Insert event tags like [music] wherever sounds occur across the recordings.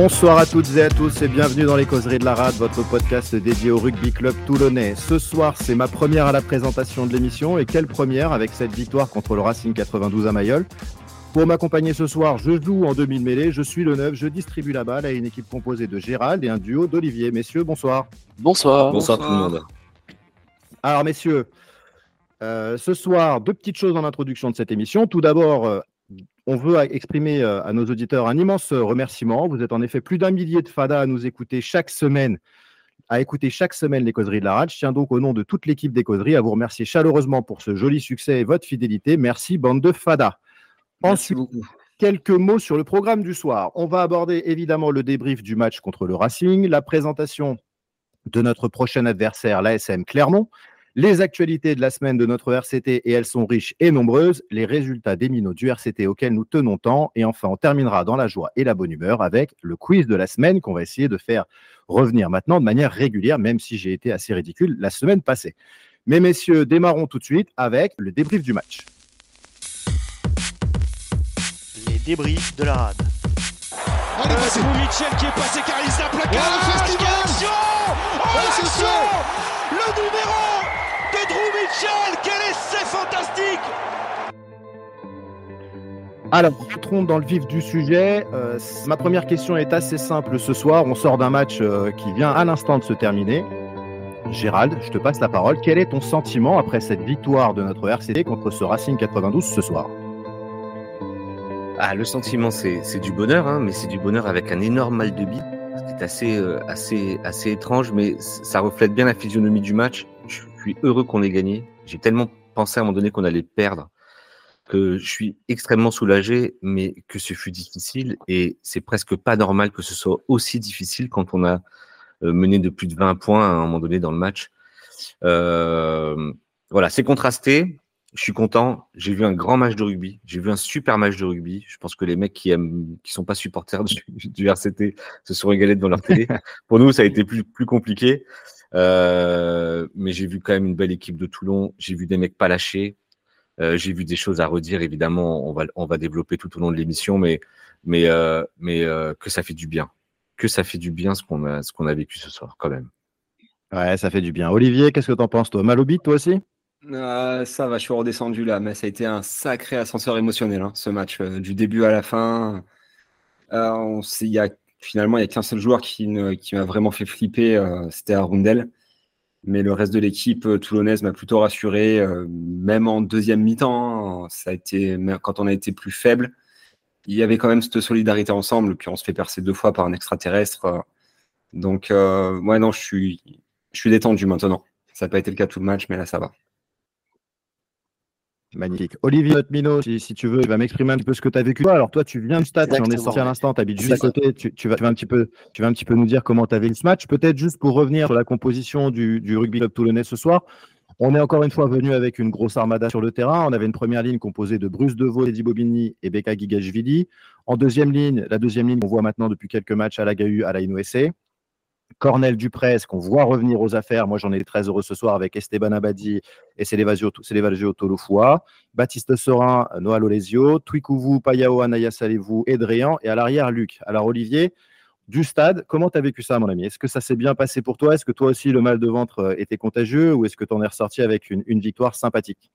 Bonsoir à toutes et à tous et bienvenue dans les causeries de la rade, votre podcast dédié au rugby club toulonnais. Ce soir, c'est ma première à la présentation de l'émission et quelle première avec cette victoire contre le Racing 92 à Mayol. Pour m'accompagner ce soir, je joue en demi-mêlée, je suis le neuf, je distribue la balle à une équipe composée de Gérald et un duo d'Olivier. Messieurs, bonsoir. Bonsoir. Bonsoir, tout le monde. Alors messieurs, euh, ce soir, deux petites choses en introduction de cette émission. Tout d'abord, euh, on veut exprimer euh, à nos auditeurs un immense remerciement. Vous êtes en effet plus d'un millier de FADA à nous écouter chaque semaine, à écouter chaque semaine les causeries de la rade. Je tiens donc au nom de toute l'équipe des causeries à vous remercier chaleureusement pour ce joli succès et votre fidélité. Merci, bande de FADA. Merci beaucoup. Quelques mots sur le programme du soir. On va aborder évidemment le débrief du match contre le Racing, la présentation de notre prochain adversaire, l'ASM Clermont, les actualités de la semaine de notre RCT, et elles sont riches et nombreuses, les résultats des minots du RCT auxquels nous tenons tant, et enfin on terminera dans la joie et la bonne humeur avec le quiz de la semaine qu'on va essayer de faire revenir maintenant de manière régulière, même si j'ai été assez ridicule la semaine passée. Mais messieurs, démarrons tout de suite avec le débrief du match. Les débriefs de la rade. Euh, c'est Mitchell qui est passé car il s'est plaqué. Oh, le festival Oh, l'action Le numéro de Drew Mitchell Quel essai fantastique alors, entrons dans le vif du sujet. Euh, ma première question est assez simple ce soir. On sort d'un match euh, qui vient à l'instant de se terminer. Gérald, je te passe la parole. Quel est ton sentiment après cette victoire de notre RCD contre ce Racing 92 ce soir? Ah, Le sentiment, c'est du bonheur, hein, mais c'est du bonheur avec un énorme mal de bite. C'est assez, euh, assez, assez étrange, mais ça reflète bien la physionomie du match. Je suis heureux qu'on ait gagné. J'ai tellement pensé à un moment donné qu'on allait perdre que je suis extrêmement soulagé, mais que ce fut difficile et c'est presque pas normal que ce soit aussi difficile quand on a euh, mené de plus de 20 points à un moment donné dans le match. Euh, voilà, c'est contrasté. Je suis content. J'ai vu un grand match de rugby. J'ai vu un super match de rugby. Je pense que les mecs qui aiment, qui sont pas supporters [laughs] du, du RCT se sont régalés devant leur télé. [laughs] Pour nous, ça a été plus, plus compliqué. Euh, mais j'ai vu quand même une belle équipe de Toulon. J'ai vu des mecs pas lâchés. Euh, j'ai vu des choses à redire. Évidemment, on va, on va développer tout au long de l'émission, mais, mais, euh, mais euh, que ça fait du bien. Que ça fait du bien ce qu'on a, ce qu'on a vécu ce soir, quand même. Ouais, ça fait du bien. Olivier, qu'est-ce que t'en penses, toi? Mal au beat, toi aussi? Euh, Ça va, je suis redescendu là, mais ça a été un sacré ascenseur émotionnel, hein, ce match, euh, du début à la fin. Euh, on, il y a, finalement, il n'y a qu'un seul joueur qui, m'a vraiment fait flipper, c'était Arundel. Mais le reste de l'équipe toulonnaise m'a plutôt rassuré, même en deuxième mi-temps. Hein, ça a été, quand on a été plus faible, il y avait quand même cette solidarité ensemble. Puis on se fait percer deux fois par un extraterrestre. Donc, euh, ouais, non, je suis détendu maintenant. Ça n'a pas été le cas tout le match, mais là, ça va. Magnifique. Olivier Mino, si, si, tu veux, tu vas m'exprimer un petit peu ce que tu as vécu. Alors, toi, tu viens du stade, tu en es sorti à l'instant, tu habites juste à côté. Tu, tu, vas, tu, vas un petit peu, tu vas un petit peu nous dire comment tu as vécu ce match. Peut-être juste pour revenir sur la composition du, du rugby club toulonnais ce soir. On est encore une fois venu avec une grosse armada sur le terrain. On avait une première ligne composée de Bruce Deveau, Eddie Bobigny et Beka Gigashvili. En deuxième ligne, la deuxième ligne, on voit maintenant depuis quelques matchs à la GAU, à la INOSC. Cornel Duprez, qu'on voit revenir aux affaires. Moi, j'en ai très heureux ce soir avec Esteban Abadi et Célevasio Tolofua. Baptiste Sorin, Noah Lolesio, Twikouvou, Payao, Anaya Salevou et Dréan. Et à l'arrière, Luc. Alors, Olivier, du stade, comment tu as vécu ça, mon ami? Est-ce que ça s'est bien passé pour toi? Est-ce que toi aussi, le mal de ventre était contagieux ou est-ce que tu en es ressorti avec une, victoire sympathique?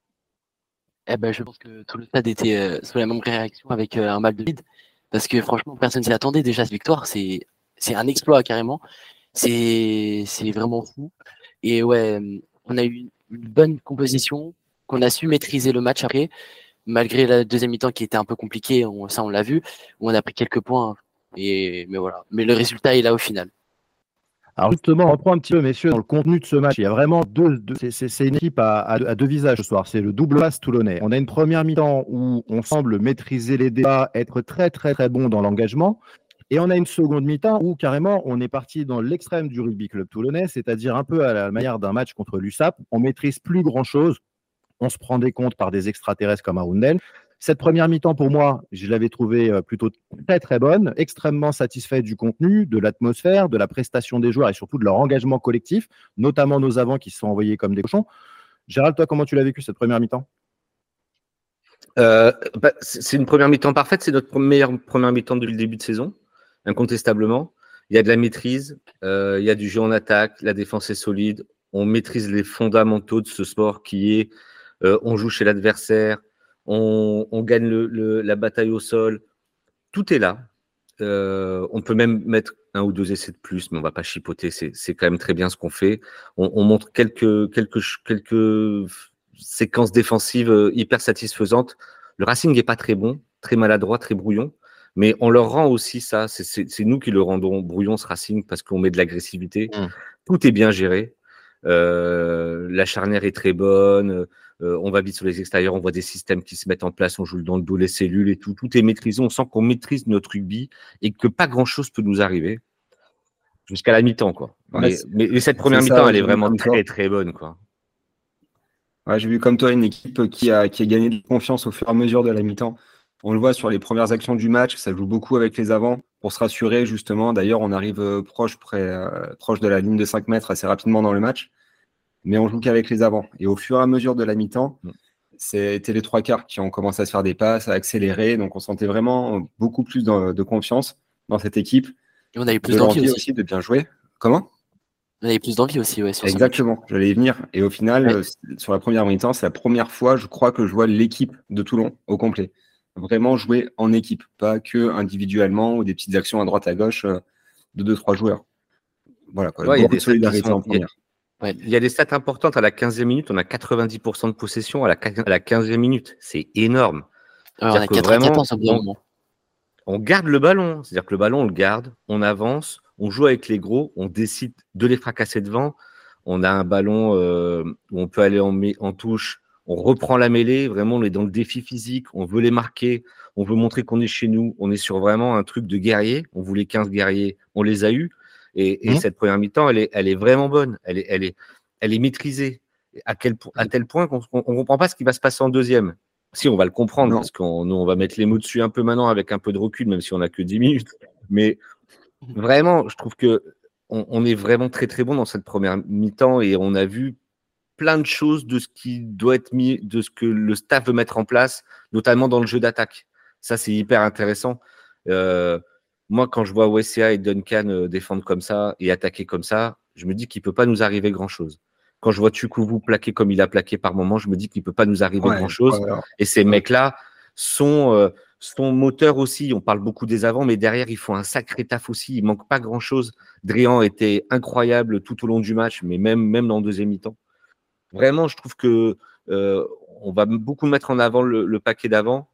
Eh ben, je pense que tout le stade était euh, sous la même réaction avec euh, un mal de vide. Parce que franchement, personne s'y attendait déjà cette victoire. C'est un exploit carrément. C'est vraiment fou. Et ouais, on a eu une bonne composition, qu'on a su maîtriser le match après, malgré la deuxième mi-temps qui était un peu compliquée, on, ça on l'a vu, où on a pris quelques points. Mais voilà. Mais le résultat est là au final. Alors justement, on reprend un petit peu, messieurs, dans le contenu de ce match. Il y a vraiment deux, deux c'est une équipe à, à, à, deux visages ce soir. C'est le double face toulonnais. On a une première mi-temps où on semble maîtriser les débats, être très très très bon dans l'engagement. Et on a une seconde mi-temps où carrément on est parti dans l'extrême du rugby club toulonnais, c'est-à-dire un peu à la manière d'un match contre l'USAP. On maîtrise plus grand-chose. On se prend des comptes par des extraterrestres comme Arundel. Cette première mi-temps, pour moi, je l'avais trouvée plutôt très très bonne, extrêmement satisfait du contenu, de l'atmosphère, de la prestation des joueurs et surtout de leur engagement collectif, notamment nos avants qui se sont envoyés comme des cochons. Gérald, toi, comment tu l'as vécu cette première mi-temps? Euh, bah, C'est une première mi-temps parfaite, c'est notre meilleure première mi-temps depuis le début de saison. Incontestablement. Il y a de la maîtrise, euh, il y a du jeu en attaque, la défense est solide, on maîtrise les fondamentaux de ce sport qui est euh, on joue chez l'adversaire, on, gagne la bataille au sol. Tout est là. Euh, on peut même mettre un ou deux essais de plus, mais on va pas chipoter. C'est quand même très bien ce qu'on fait. On, montre quelques, quelques, quelques séquences défensives hyper satisfaisantes. Le Racing n'est pas très bon, très maladroit, très brouillon. Mais on leur rend aussi ça. C'est nous qui le rendons brouillon, ce Racing, parce qu'on met de l'agressivité. Mmh. Tout est bien géré. Euh, la charnière est très bonne. Euh, on va vite sur les extérieurs. On voit des systèmes qui se mettent en place. On joue dans le dos, les cellules et tout. Tout est maîtrisé. On sent qu'on maîtrise notre rugby et que pas grand-chose peut nous arriver jusqu'à la mi-temps. quoi. mais, cette première mi-temps, elle est vraiment très, très bonne. quoi. J'ai vu comme toi une équipe qui a, qui a gagné de confiance au fur et à mesure de la mi-temps. On le voit sur les premières actions du match, ça joue beaucoup avec les avants pour se rassurer justement. D'ailleurs, on arrive euh, proche, près, euh, proche de la ligne de 5 mètres assez rapidement dans le match, mais on joue qu'avec les avants. Et au fur et à mesure de la mi-temps, mm. c'était les trois quarts qui ont commencé à se faire des passes, à accélérer. Donc on sentait vraiment beaucoup plus de, confiance dans cette équipe. Et on avait plus d'envie aussi. de bien jouer. Comment? On avait plus d'envie aussi, ouais. Exactement, j'allais y venir. Et au final, euh, sur la première mi-temps, c'est la première fois, je crois, que je vois l'équipe de Toulon au complet vraiment jouer en équipe, pas que individuellement ou des petites actions à droite à gauche euh, de deux trois joueurs. Voilà, il y a des solidarité en première. Il y a des stats importantes à la 15e minute, on a 90% de possession à la, à la 15e minute. C'est énorme. Alors, on, vraiment, on, garde le ballon, c'est-à-dire que le ballon, on le garde, on avance, on joue avec les gros, on décide de les fracasser devant. On a un ballon euh, où on peut aller en, en touche on reprend la mêlée, vraiment, on est dans le défi physique, on veut les marquer, on veut montrer qu'on est chez nous, on est sur vraiment un truc de guerrier, on voulait 15 guerriers, on les a eus, et, mmh. cette première mi-temps, elle est, elle est vraiment bonne, elle est, elle est, elle est maîtrisée, à, quel, à tel point qu'on ne comprend pas ce qui va se passer en deuxième. Si, on va le comprendre, parce qu'on on va mettre les mots dessus un peu maintenant avec un peu de recul, même si on n'a que 10 minutes, mais vraiment, je trouve que on est vraiment très très bon dans cette première mi-temps et on a vu plein de choses de ce qui doit être mis, de ce que le staff veut mettre en place, notamment dans le jeu d'attaque. Ça, c'est hyper intéressant. Euh, moi, quand je vois OSCA et Duncan euh, défendre comme ça et attaquer comme ça, je me dis qu'il ne peut pas nous arriver grand-chose. Quand je vois Tukuvu plaquer comme il a plaqué par moment, je me dis qu'il ne peut pas nous arriver grand-chose. Et ces mecs-là sont, euh, sont moteurs aussi. On parle beaucoup des avants, mais derrière, ils font un sacré taf aussi. Il manque pas grand-chose. Drian était incroyable tout au long du match, mais même, même dans le deuxième mi-temps. Vraiment, je trouve que euh, on va beaucoup mettre en avant le, paquet d'avant,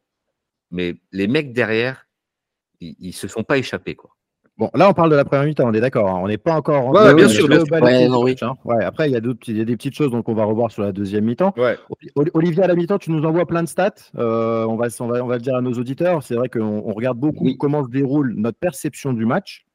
mais les mecs derrière, ils, ne se sont pas échappés, quoi. Bon, là, on parle de la première mi-temps, on est d'accord. Hein. On n'est pas encore en ouais, bien sûr, Ouais, après, il y, a il y a des petites choses donc on va revoir sur la deuxième mi-temps. Olivier, à la mi-temps, tu nous envoies plein de stats. Euh, on, va, on, va, on va le dire à nos auditeurs. C'est vrai qu'on regarde beaucoup comment se déroule notre perception du match.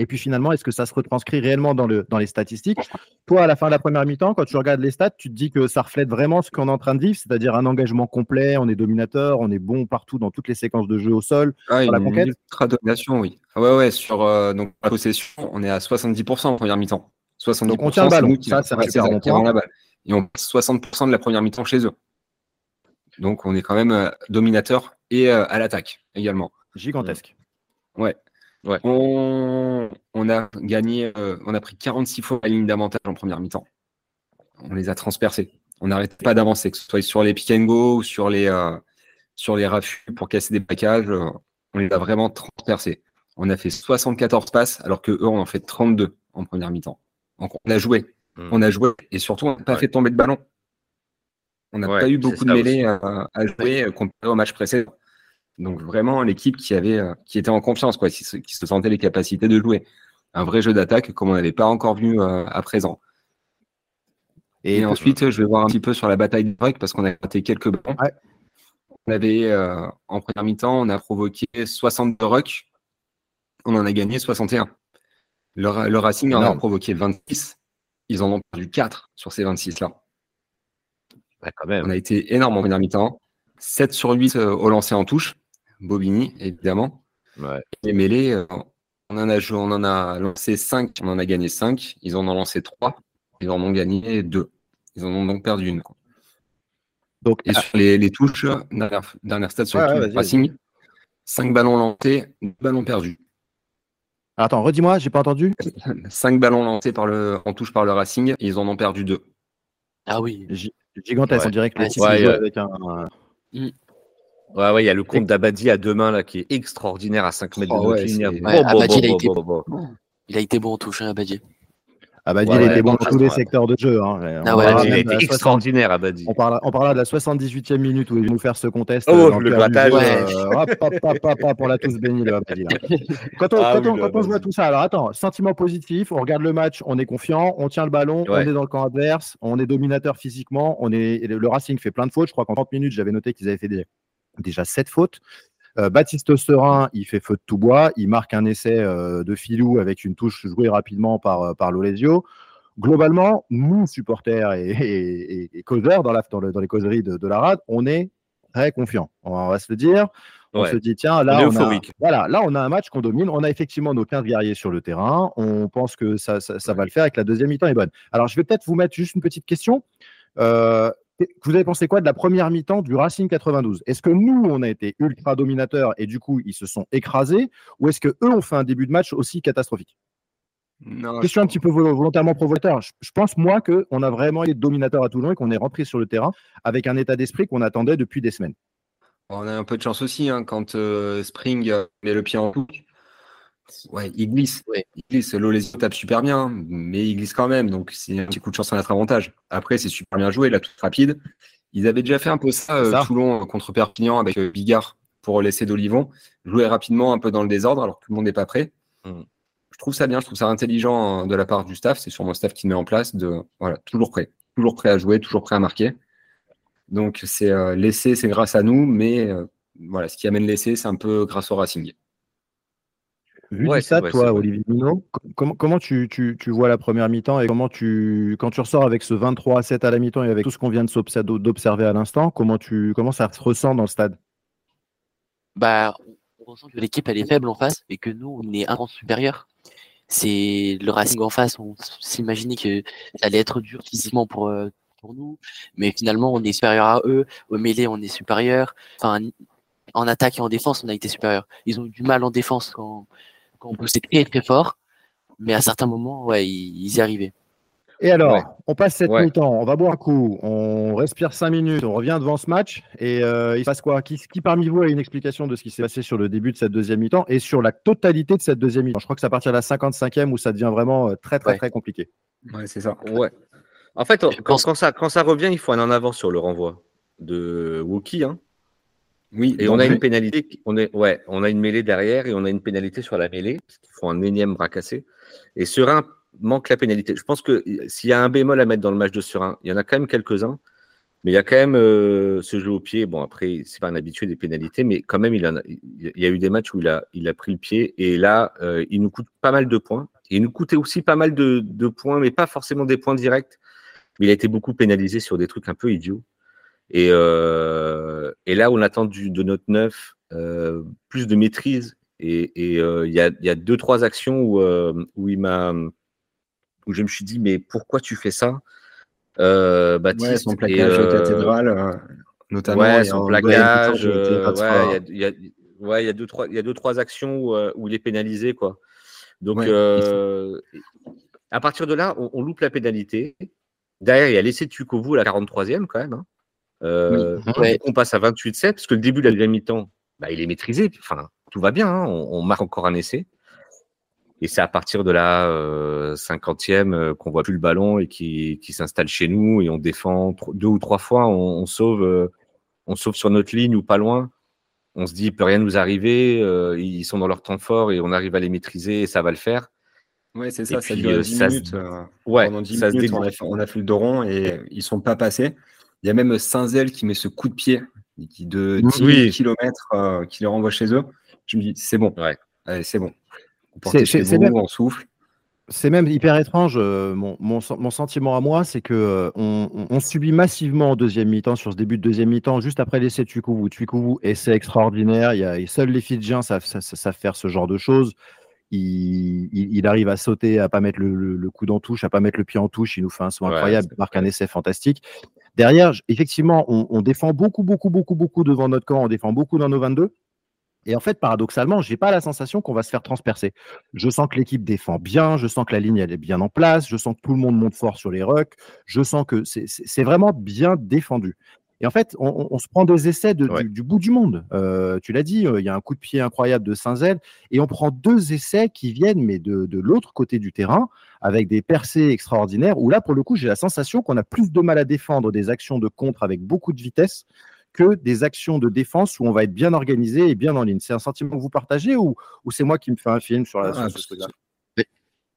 Et puis finalement, est-ce que ça se retranscrit réellement dans, le, dans les statistiques? Toi, à la fin de la première mi-temps, quand tu regardes les stats, tu te dis que ça reflète vraiment ce qu'on est en train de vivre, c'est-à-dire un engagement complet, on est dominateur, on est bon partout dans toutes les séquences de jeu au sol, ah, la conquête ultra domination, oui. Ah ouais, ouais, sur euh, donc, la possession, on est à 70% en première mi-temps. 70%, donc on tient le ballon, ça, ça, ça la balle. Et on passe 60% de la première mi-temps chez eux. Donc on est quand même euh, dominateur et euh, à l'attaque également. Gigantesque. Ouais. On, a gagné, euh, on a pris 46 fois la ligne d'avantage en première mi-temps. On les a transpercés. On n'arrête pas d'avancer, que ce soit sur les pick and go ou sur les, euh, sur les raffus pour casser des packages. Euh, on les a vraiment transpercés. On a fait 74 passes alors que eux, on en fait 32 en première mi-temps. Donc on a joué. Hmm. On a joué et surtout, on n'a pas fait tomber de ballon. On n'a pas eu beaucoup de mêlées à, à, jouer comparé au match précédent. Donc vraiment l'équipe qui avait, euh, qui était en confiance, quoi, qui se, sentait les capacités de jouer. Un vrai jeu d'attaque comme on n'avait pas encore vu euh, à présent. Et ensuite, je vais voir un petit peu sur la bataille de break parce qu'on a raté quelques ballons. On avait, euh, en première mi-temps, on a provoqué 62 rucks. On en a gagné 61. Le, le Racing en a provoqué 26. Ils en ont perdu 4 sur ces 26-là. On a été énorme en première mi-temps. 7 sur 8 au lancer en touche. Bobigny, évidemment. Ouais. Les mêlées, euh, on en, a on en a lancé 5, on en a gagné 5. Ils en ont lancé 3, ils en ont gagné 2. Ils en ont donc perdu une. Donc, et sur les, touches, dernière, dernière stat sur le Racing, 5 ballons lancés, 2 ballons perdus. attends, redis-moi, j'ai pas entendu. [laughs] 5 ballons lancés par le, en touche par le Racing, ils en ont perdu deux. Ah oui. Gigantesque, Ouais. on dirait que le Ouais, type, ouais, euh, avec un. Ouais, ouais, il y a le compte d'Abadi à deux mains là qui est extraordinaire à 5 mètres de Oh, ligne. c'est- Bon, Ouais, bon, Abadi, bon, il a été- bon, bon. Il a été bon en touche, hein, Abadi. Bah, Ouais, il était bon dans tous les secteurs de jeu. hein. Ah ouais, Abadi, il a été la 60 extraordinaire, Abadi. On parlera, on de la 78e minute où il va nous faire ce contest. Oh, euh, dans le grattage. Ouais. euh, on l'a tous béni, le Abadi, là. [laughs] Quand on, Ah quand oui, on- le quand on voit Abadi. tout ça, alors attends, sentiment positif, on regarde le match, on est confiant, on tient le ballon, on est dans le camp adverse, on est dominateur physiquement, on est, le Racing fait plein de fautes. Je crois qu'en 30 minutes, j'avais noté qu'ils avaient fait des- déjà 7 fautes. Euh, Baptiste Serin, il fait feu de tout bois, il marque un essai euh, de filou avec une touche jouée rapidement par, euh, par Lolesio. Globalement, nous, supporters et, et- et- et causeurs dans, la, dans, le- dans les causeries de, de la RAD, on est très confiants. On va se le dire. On Ouais. se dit, tiens, là, On a, voilà, là, on a un match qu'on domine. On a effectivement nos 15 guerriers sur le terrain. On pense que ça, ça, ça va le faire et que la deuxième mi-temps est bonne. Alors, je vais peut-être vous mettre juste une petite question. Euh, vous avez pensé quoi de la première mi-temps du Racing 92 Est-ce que nous, on a été ultra dominateurs et du coup, ils se sont écrasés? Ou est-ce que eux ont fait un début de match aussi catastrophique? Non, Question un petit peu vol- volontairement provocateur. Je, je pense, moi, qu'on a vraiment été dominateur à Toulon et qu'on est rentré sur le terrain avec un état d'esprit qu'on attendait depuis des semaines. On a un peu de chance aussi hein, quand euh, Spring euh, met le pied en touche. Ouais, il glisse. Ouais. Il glisse. Lolesio tape super bien, mais il glisse quand même. Donc c'est un petit coup de chance à notre avantage. Après, c'est super bien joué, la toute rapide. Ils avaient déjà fait un peu ça, euh, Ça. Toulon euh, contre Perpignan avec euh, Bigard pour laisser d'Olivon. Jouer rapidement un peu dans le désordre alors que tout le monde n'est pas prêt. Mm. Je trouve ça bien, je trouve ça intelligent euh, de la part du staff. C'est sûrement le staff qui met en place de voilà, toujours prêt. Toujours prêt à jouer, toujours prêt à marquer. Donc c'est euh, l'essai, c'est grâce à nous, mais euh, voilà, ce qui amène l'essai, c'est un peu grâce au Racing. Vu Ouais, du c'est stade, vrai, toi. Olivier Minot, com- comment, comment tu, tu- tu vois la première mi-temps et comment tu, quand tu ressors avec ce 23 à 7 à la mi-temps et avec tout ce qu'on vient d'observer à l'instant, comment, tu, comment ça se ressent dans le stade? Bah, on ressent que l'équipe elle est faible en face et que nous on est un rang supérieur. C'est le Racing en face, on s'imaginait que ça allait être dur physiquement pour, euh, pour nous, mais finalement on est supérieur à eux. Au mêlée on est supérieur. Enfin, en attaque et en défense on a été supérieur. Ils ont eu du mal en défense quand, quand on poussait très très fort, mais à certains moments ouais ils, ils y arrivaient. Et alors, Ouais. on passe cette Ouais. mi-temps, on va boire un coup, on respire 5 minutes, on revient devant ce match et euh, il se passe quoi? Qui, qui parmi vous a une explication de ce qui s'est passé sur le début de cette deuxième mi-temps et sur la totalité de cette deuxième mi-temps? Je crois que c'est à partir de la 55e où ça devient vraiment euh, très très Ouais. très compliqué. Ouais, c'est ça. Ouais. En fait, Je quand, pense- quand ça, quand ça revient, il faut un en avant sur le renvoi de Wookie. Hein. Oui, Et on a une pénalité. On, est, ouais, on a une mêlée derrière et on a une pénalité sur la mêlée, parce qu'ils font un énième bras cassé. Et Serein manque la pénalité. Je pense que s'il y a un bémol à mettre dans le match de Serein, il y en a quand même quelques-uns. Mais il y a quand même euh, ce jeu au pied. Bon, après, c'est pas un habitué des pénalités, mais quand même, il, en a, il y a eu des matchs où il a, il a pris le pied. Et là, euh, il nous coûte pas mal de points. Et il nous coûtait aussi pas mal de, de points, mais pas forcément des points directs. Mais il a été beaucoup pénalisé sur des trucs un peu idiots. Et, euh, et là, on attend du, de notre neuf euh, plus de maîtrise. Et et, euh, il y, a, y a deux, trois actions où, euh, où, il m'a, où je me suis dit, mais pourquoi tu fais ça, Baptiste Ouais, son Et, plaquage euh, cathédrale, notamment. Ouais, et son plaquage. de ouais, il y a- il y, a, ouais, il y a deux, trois, il y a deux, trois actions où, où il est pénalisé, quoi. Donc, Ouais, euh, à partir de là, on, on loupe la pénalité. Derrière, il y a laissé Tukovu à la 43e, quand même. hein. Euh. Ouais. On passe à 28-7, parce que le début de la deuxième mi-temps, bah, il est maîtrisé. Enfin, tout va bien. hein, On, on marque encore un essai. Et c'est à partir de la euh, 50e euh, qu'on voit plus le ballon et qui, qui s'installe chez nous et on défend deux ou trois fois, on, on sauve, euh, on sauve sur notre ligne ou pas loin. On se dit, il peut rien nous arriver, euh, ils sont dans leur temps fort et on arrive à les maîtriser et ça va le faire. Ouais, c'est Et ça, ça puis, dure euh, 10 ça se- minutes. euh, Ouais, pendant 10 ça se minutes, on a, fait, on a fait le dos rond et ils sont pas passés. Il y a même Saint-Zel qui met ce coup de pied qui de 10 Oui. km qui les renvoie chez eux. Je me dis, c'est bon. Ouais. Allez, c'est bon. C'est- même- on souffle. C'est même hyper étrange. euh, mon, mon sen- mon sentiment à moi, c'est que euh, on, subit massivement en deuxième mi-temps, sur ce début de deuxième mi-temps, juste après l'essai de Tukovu. Tukovu, essai extraordinaire. Il y a, seuls les Fidjiens savent, savent- savent faire ce genre de choses. Il, il- il arrive à sauter, à pas mettre le, le, le coude en touche, à pas mettre le pied en touche. Il nous fait un saut Ouais, incroyable, marque un essai fantastique. Derrière, effectivement, on, défend beaucoup, beaucoup, beaucoup, beaucoup devant notre camp. On défend beaucoup dans nos 22. Et en fait, paradoxalement, j'ai pas la sensation qu'on va se faire transpercer. Je sens que l'équipe défend bien, je sens que la ligne elle est bien en place, je sens que tout le monde monte fort sur les rucks, je sens que c'est vraiment bien défendu. Et en fait, on, se prend des essais du, bout du monde. Euh, tu l'as dit, euh, il y a un coup de pied incroyable de Saint-Zel, et on prend deux essais qui viennent, mais de, l'autre côté du terrain, avec des percées extraordinaires, où là, pour le coup, j'ai la sensation qu'on a plus de mal à défendre des actions de contre avec beaucoup de vitesse que des actions de défense où on va être bien organisé et bien en ligne. C'est un sentiment que vous partagez ou, c'est moi qui me fais un film sur, la, ah, ce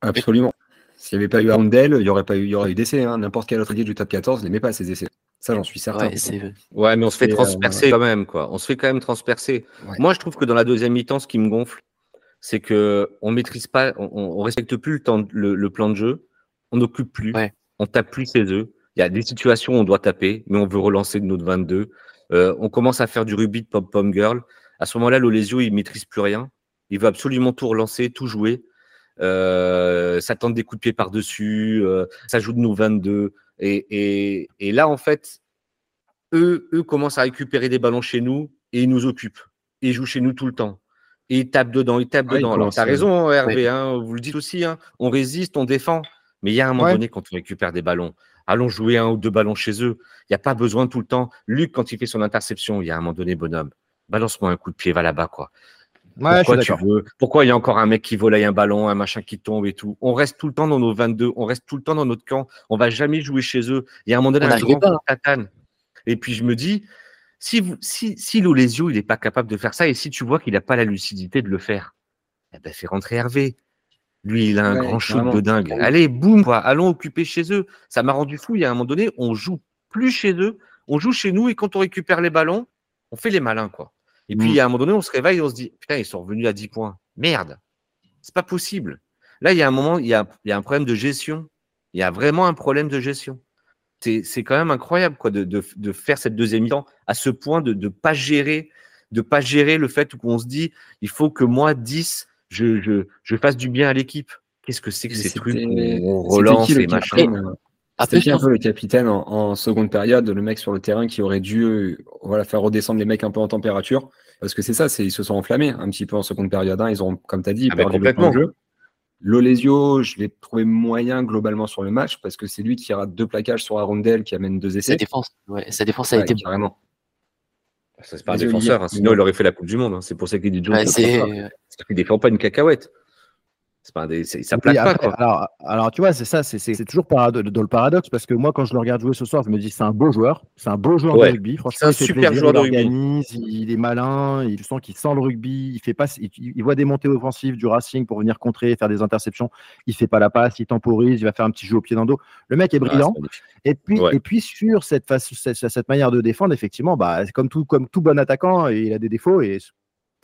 Absolument. S'il n'y avait pas eu Arundel, il n'y aurait pas eu, il y aurait eu d'essais. Hein. N'importe quel autre équipe du top 14 n'aimait pas ces essais. Ça, j'en suis certain. Ouais, mais on se fait euh, transpercer quand même, quoi. On se fait quand même transpercer. Moi, je trouve que dans la deuxième mi-temps, ce qui me gonfle, c'est que on maîtrise pas, on, respecte plus le, temps, le, plan de jeu, on n'occupe plus, on tape plus ses œufs. Il y a des situations où on doit taper, mais on veut relancer de notre 22. Euh, on commence à faire du rugby de pom-pom girl. À ce moment-là, l'Olesio, il maîtrise plus rien. Il veut absolument tout relancer, tout jouer. Euh, ça tente des coups de pied par-dessus, ça joue de nos 22. Et, là, en fait, eux, eux commencent à récupérer des ballons chez nous et ils nous occupent. Et ils jouent chez nous tout le temps. Et ils tapent dedans, ils tapent dedans. Alors, tu as raison, Hervé, hein, vous le dites aussi, hein, on résiste, on défend. Mais il y a un moment donné, quand on récupère des ballons, allons jouer un ou deux ballons chez eux. Il n'y a pas besoin tout le temps. Luc, quand il fait son interception, il y a un moment donné, bonhomme, balance-moi un coup de pied, va là-bas, quoi pourquoi tu veux Pourquoi il y a encore un mec qui volaille un ballon, un machin qui tombe et tout? On reste tout le temps dans nos 22, on reste tout le temps dans notre camp, on va jamais jouer chez eux. Il y a un moment donné un grand tatane. Et puis je me dis, si, vous, si, si il n'est pas capable de faire ça, et si tu vois qu'il n'a pas la lucidité de le faire, eh ben fais rentrer Hervé. Lui, il a un grand shoot de dingue. Allez, boum, quoi. allons occuper chez eux. Ça m'a rendu fou. Il y a un moment donné, on joue plus chez eux, on joue chez nous, et quand on récupère les ballons, on fait les malins, quoi. Et puis, mmh. à un moment donné, on se réveille et on se dit, putain, ils sont revenus à 10 points. Merde, c'est pas possible. Là, il y a un moment, il y a, un problème de gestion. Il y a vraiment un problème de gestion. C'est quand même incroyable quoi, de, faire cette deuxième mi-temps à ce point de ne pas gérer de pas gérer le fait qu'on se dit, il faut que moi, 10, je, je, fasse du bien à l'équipe. Qu'est-ce que c'est que ces trucs on relance et machin c'était un peu le capitaine en, seconde période, le mec sur le terrain qui aurait dû euh, voilà, faire redescendre les mecs un peu en température. Parce que c'est ça, ils se sont enflammés un petit peu en seconde période. Hein. Ils ont, comme tu as dit, ah perdu le jeu. L'Olesio, je l'ai trouvé moyen globalement sur le match parce que c'est lui qui rate deux plaquages sur Arundel qui amène deux essais. Sa défense, ouais, sa défense a été carrément. Ça, c'est pas un défenseur, hein. sinon il aurait fait la Coupe du Monde. Hein. C'est pour ça qu'il dit Joe. Ouais, c'est... Il défend pas une cacahuète. C'est pas des, ça plaque pas. Quoi. Alors, alors, tu vois, c'est ça, c'est toujours dans le paradoxe parce que moi, quand je le regarde jouer ce soir, je me dis c'est un beau joueur, c'est un beau joueur de rugby. Franchement, c'est un super joueur de organise, Il est malin, il, tu sens qu'il sent le rugby, il fait pas, il, voit des montées offensives du Racing pour venir contrer, faire des interceptions. Il fait pas la passe, il temporise, il va faire un petit jeu au pied d'un dos. Le mec est brillant. et puis, et puis sur cette, face, cette, cette, manière de défendre, effectivement, bah, comme tout, comme tout bon attaquant, il a des défauts et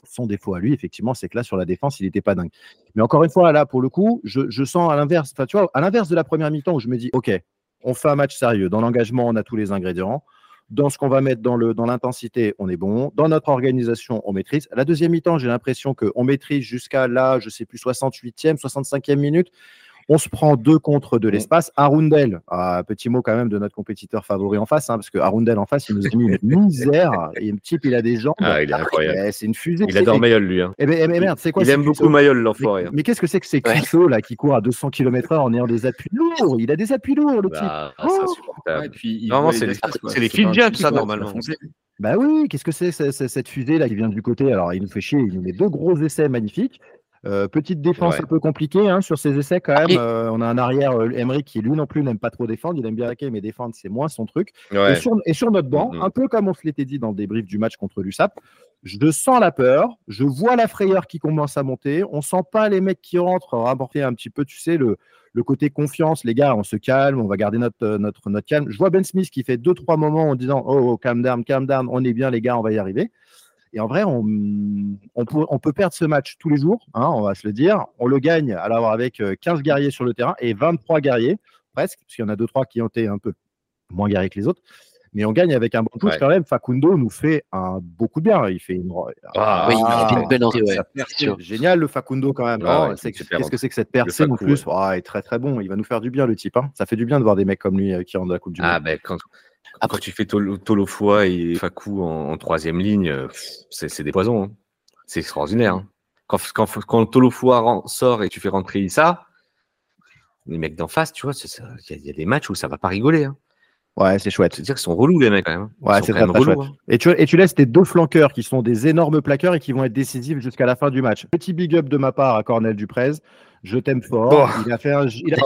son défaut à lui, effectivement, c'est que là, sur la défense, il n'était pas dingue. Mais encore une fois, là, pour le coup, je, sens à l'inverse, tu vois, à l'inverse de la première mi-temps où je me dis, OK, on fait un match sérieux. Dans l'engagement, on a tous les ingrédients. Dans ce qu'on va mettre dans, le, dans l'intensité, on est bon. Dans notre organisation, on maîtrise. La deuxième mi-temps, j'ai l'impression qu'on maîtrise jusqu'à là, je ne sais plus, 68e, 65e minute. On se prend deux contre de mm. l'espace. Arundel, ah, petit mot quand même de notre compétiteur favori en face, hein, parce que Arundel en face, il nous a mis une [laughs] misère. Et un type, il a des jambes. Ah, il est incroyable. Eh, c'est une fusée. Il adore Mayol, lui. Hein. Eh, ben, eh ben, merde, c'est quoi Il aime beaucoup Mayol, l'enfoiré. Mais, mais qu'est-ce que c'est que ces cuisseaux là qui courent à 200 km/h en ayant des appuis lourds Il a des appuis lourds, le bah, type. Oh Normalement, c'est les Fidjiens, ça, normalement. Bah oui, qu'est-ce que c'est cette fusée là qui vient du côté? Alors, il nous fait chier, il nous met deux gros essais magnifiques. Euh, petite défense un peu compliquée hein, sur ses essais quand même. Euh, on a un arrière euh, Emery qui lui non plus n'aime pas trop défendre. Il aime bien hacker, mais défendre c'est moins son truc. Et, sur, notre banc, un peu comme on se l'était dit dans le débrief du match contre l'USAP, je sens la peur, je vois la frayeur qui commence à monter. On sent pas les mecs qui rentrent rapporter un petit peu, tu sais, le, le côté confiance. Les gars, on se calme, on va garder notre, notre, notre calme. Je vois Ben Smith qui fait deux trois moments en disant oh, oh calm down, calm down, on est bien les gars, on va y arriver. Et en vrai, on, on, peut, on peut perdre ce match tous les jours, hein, on va se le dire. On le gagne alors avec 15 euh, guerriers sur le terrain et 23 guerriers, presque, parce qu'il y en a 2-3 qui ont été un peu moins guerriers que les autres. Mais on gagne avec un bon touche quand même. Facundo nous fait un beaucoup de bien. Il fait une, ah, oui, une belle entrée. Génial le Facundo quand même. Qu'est-ce que c'est que cette percée en plus? Il est très très bon. Il va nous faire du bien le type. Hein. Ça fait du bien de voir des mecs comme lui euh, qui rentrent de la Coupe du ah, Monde. Ben, quand, après, tu fais Tolofoy et Fakou en, troisième ligne, c'est des poisons. Hein. C'est extraordinaire. hein. Quand, quand, quand sort et tu fais rentrer Issa, les mecs d'en face, tu vois, ça- il y, a- il y a des matchs où ça va pas rigoler. Hein. Ouais, c'est chouette. C'est-à-dire qu'ils sont relous, les mecs, quand même. Ouais, c'est quand très, relous, chouette. hein. Et tu, et tu laisses tes deux flanqueurs qui sont des énormes plaqueurs et qui vont être décisifs jusqu'à la fin du match. Petit big up de ma part à Cornel Duprez. Je t'aime fort. Il a fait un, il a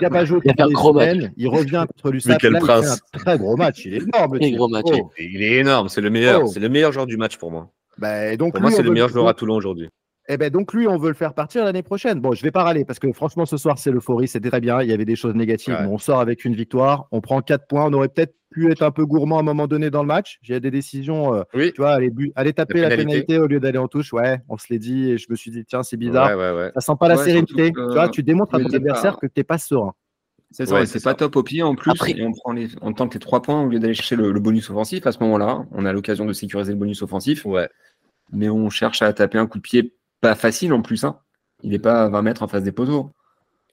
il pas joué Il a fait un match. Il revient contre l'USAP. quel Là, il prince. fait un très gros match. Il est énorme. Très le gros type. match, Oh. Il est énorme, c'est le meilleur. Oh. C'est le meilleur joueur du match pour moi. Bah, donc, Pour moi, c'est le meilleur joueur à Toulon aujourd'hui. Eh ben donc lui, on veut le faire partir l'année prochaine. Bon, je vais pas râler parce que franchement, ce soir, c'est l'euphorie, c'était très bien. Il y avait des choses négatives, Ouais. mais on sort avec une victoire. On prend quatre points. On aurait peut-être pu être un peu gourmand à un moment donné dans le match. J'ai des décisions, euh, Oui. tu vois, aller, bu- aller taper la, pénalité. pénalité au lieu d'aller en touche. Ouais, on se l'est dit et je me suis dit, tiens, c'est bizarre. Ouais, ouais, ouais. Ça sent pas la Ouais, sérénité. que Tu vois, tu démontres à ton adversaire que t'es pas serein. C'est ça, c'est c'est pas ça. top au pied en plus. Après- Et on prend les, on tente les trois points au lieu d'aller chercher le, le bonus offensif. À ce moment-là, on a l'occasion de sécuriser le bonus offensif. Ouais. Mais on cherche à taper un coup de pied pas facile en plus. Hein. Il n'est pas à 20 mètres en face des poteaux.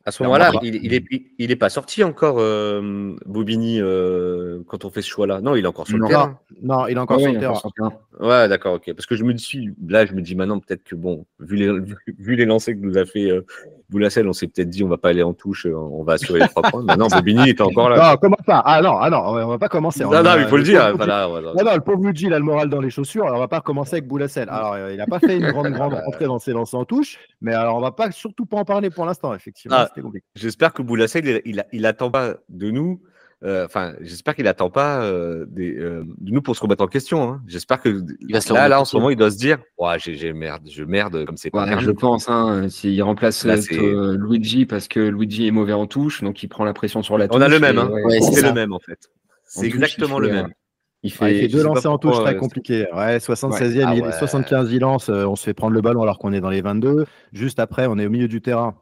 À ce moment-là, il, il est, il, il est pas sorti encore, euh, Bobigny, euh, quand on fait ce choix-là. Non, il est encore sur le terrain. Non, il est encore Ouais, sur il le est terrain. encore sur le terrain. Ouais, d'accord, ok. Parce que je me dis, là, je me dis maintenant, peut-être que, bon, vu les, vu, vu les lancers que nous a fait euh, Boulassel, on s'est peut-être dit, on va pas aller en touche, euh, on va assurer les trois points. [laughs] Maintenant, Bobigny était encore là. Non, comment ça? Ah non, ah non, on va pas commencer. Non, On non, il faut le dire. pauvre Voilà, voilà. Non, non, le pauvre Luigi, il a le moral dans les chaussures. Alors, on va pas recommencer avec Boulassel. Alors, euh, il n'a pas fait une grande, grande [laughs] rentrée dans ses lancers en touche. Mais alors, on va pas surtout pas en parler pour l'instant, effectivement. Ah. C'était compliqué. J'espère que Boulassel, il, il, il attend pas de nous. euh, Enfin, j'espère qu'il attend pas euh, des, euh, de nous pour se remettre en question. hein. J'espère que va se le là, là, en ce moment, il doit se dire, ouais, j'ai, j'ai merde, je merde comme c'est pas Ouais, je pense, hein, s'il remplace Là, Luigi parce que Luigi est mauvais en touche, donc il prend la pression sur la touche. On a le même, et, hein. ouais, Ouais, c'est le même en fait. C'est exactement le même. Il fait, Ouais, il fait je deux lancers en touche très euh, compliqués. Ouais, 76e, Ah il est ouais. 75 il lance, euh, on se fait prendre le ballon alors qu'on est dans les 22. Juste après, on est au milieu du terrain.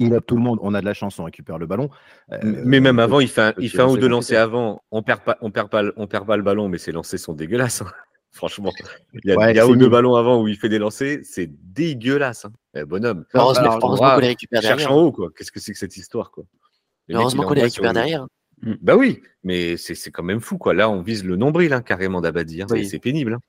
Il a tout le monde, on a de la chance, on récupère le ballon. Euh, Mais même avant, il fait un, petit il fait un ou deux lancers avant. On perd pas, on perd pas, le- on perd pas le ballon, mais ses lancers sont dégueulasses. hein. [laughs] Franchement, il y a, Ouais, il y a c'est un ou deux ballons avant où il fait des lancers, c'est dégueulasse. Hein. Eh, bonhomme. Heureusement, ouais, qu'on les récupère Cherche derrière. en haut, quoi. Qu'est-ce que c'est que cette histoire, quoi? Les Heureusement qu'on les récupère derrière. Bah oui, mais c'est quand même fou, quoi. Là, on vise le nombril, hein, carrément, d'Abadi. hein. C'est- Oui. C'est pénible. hein.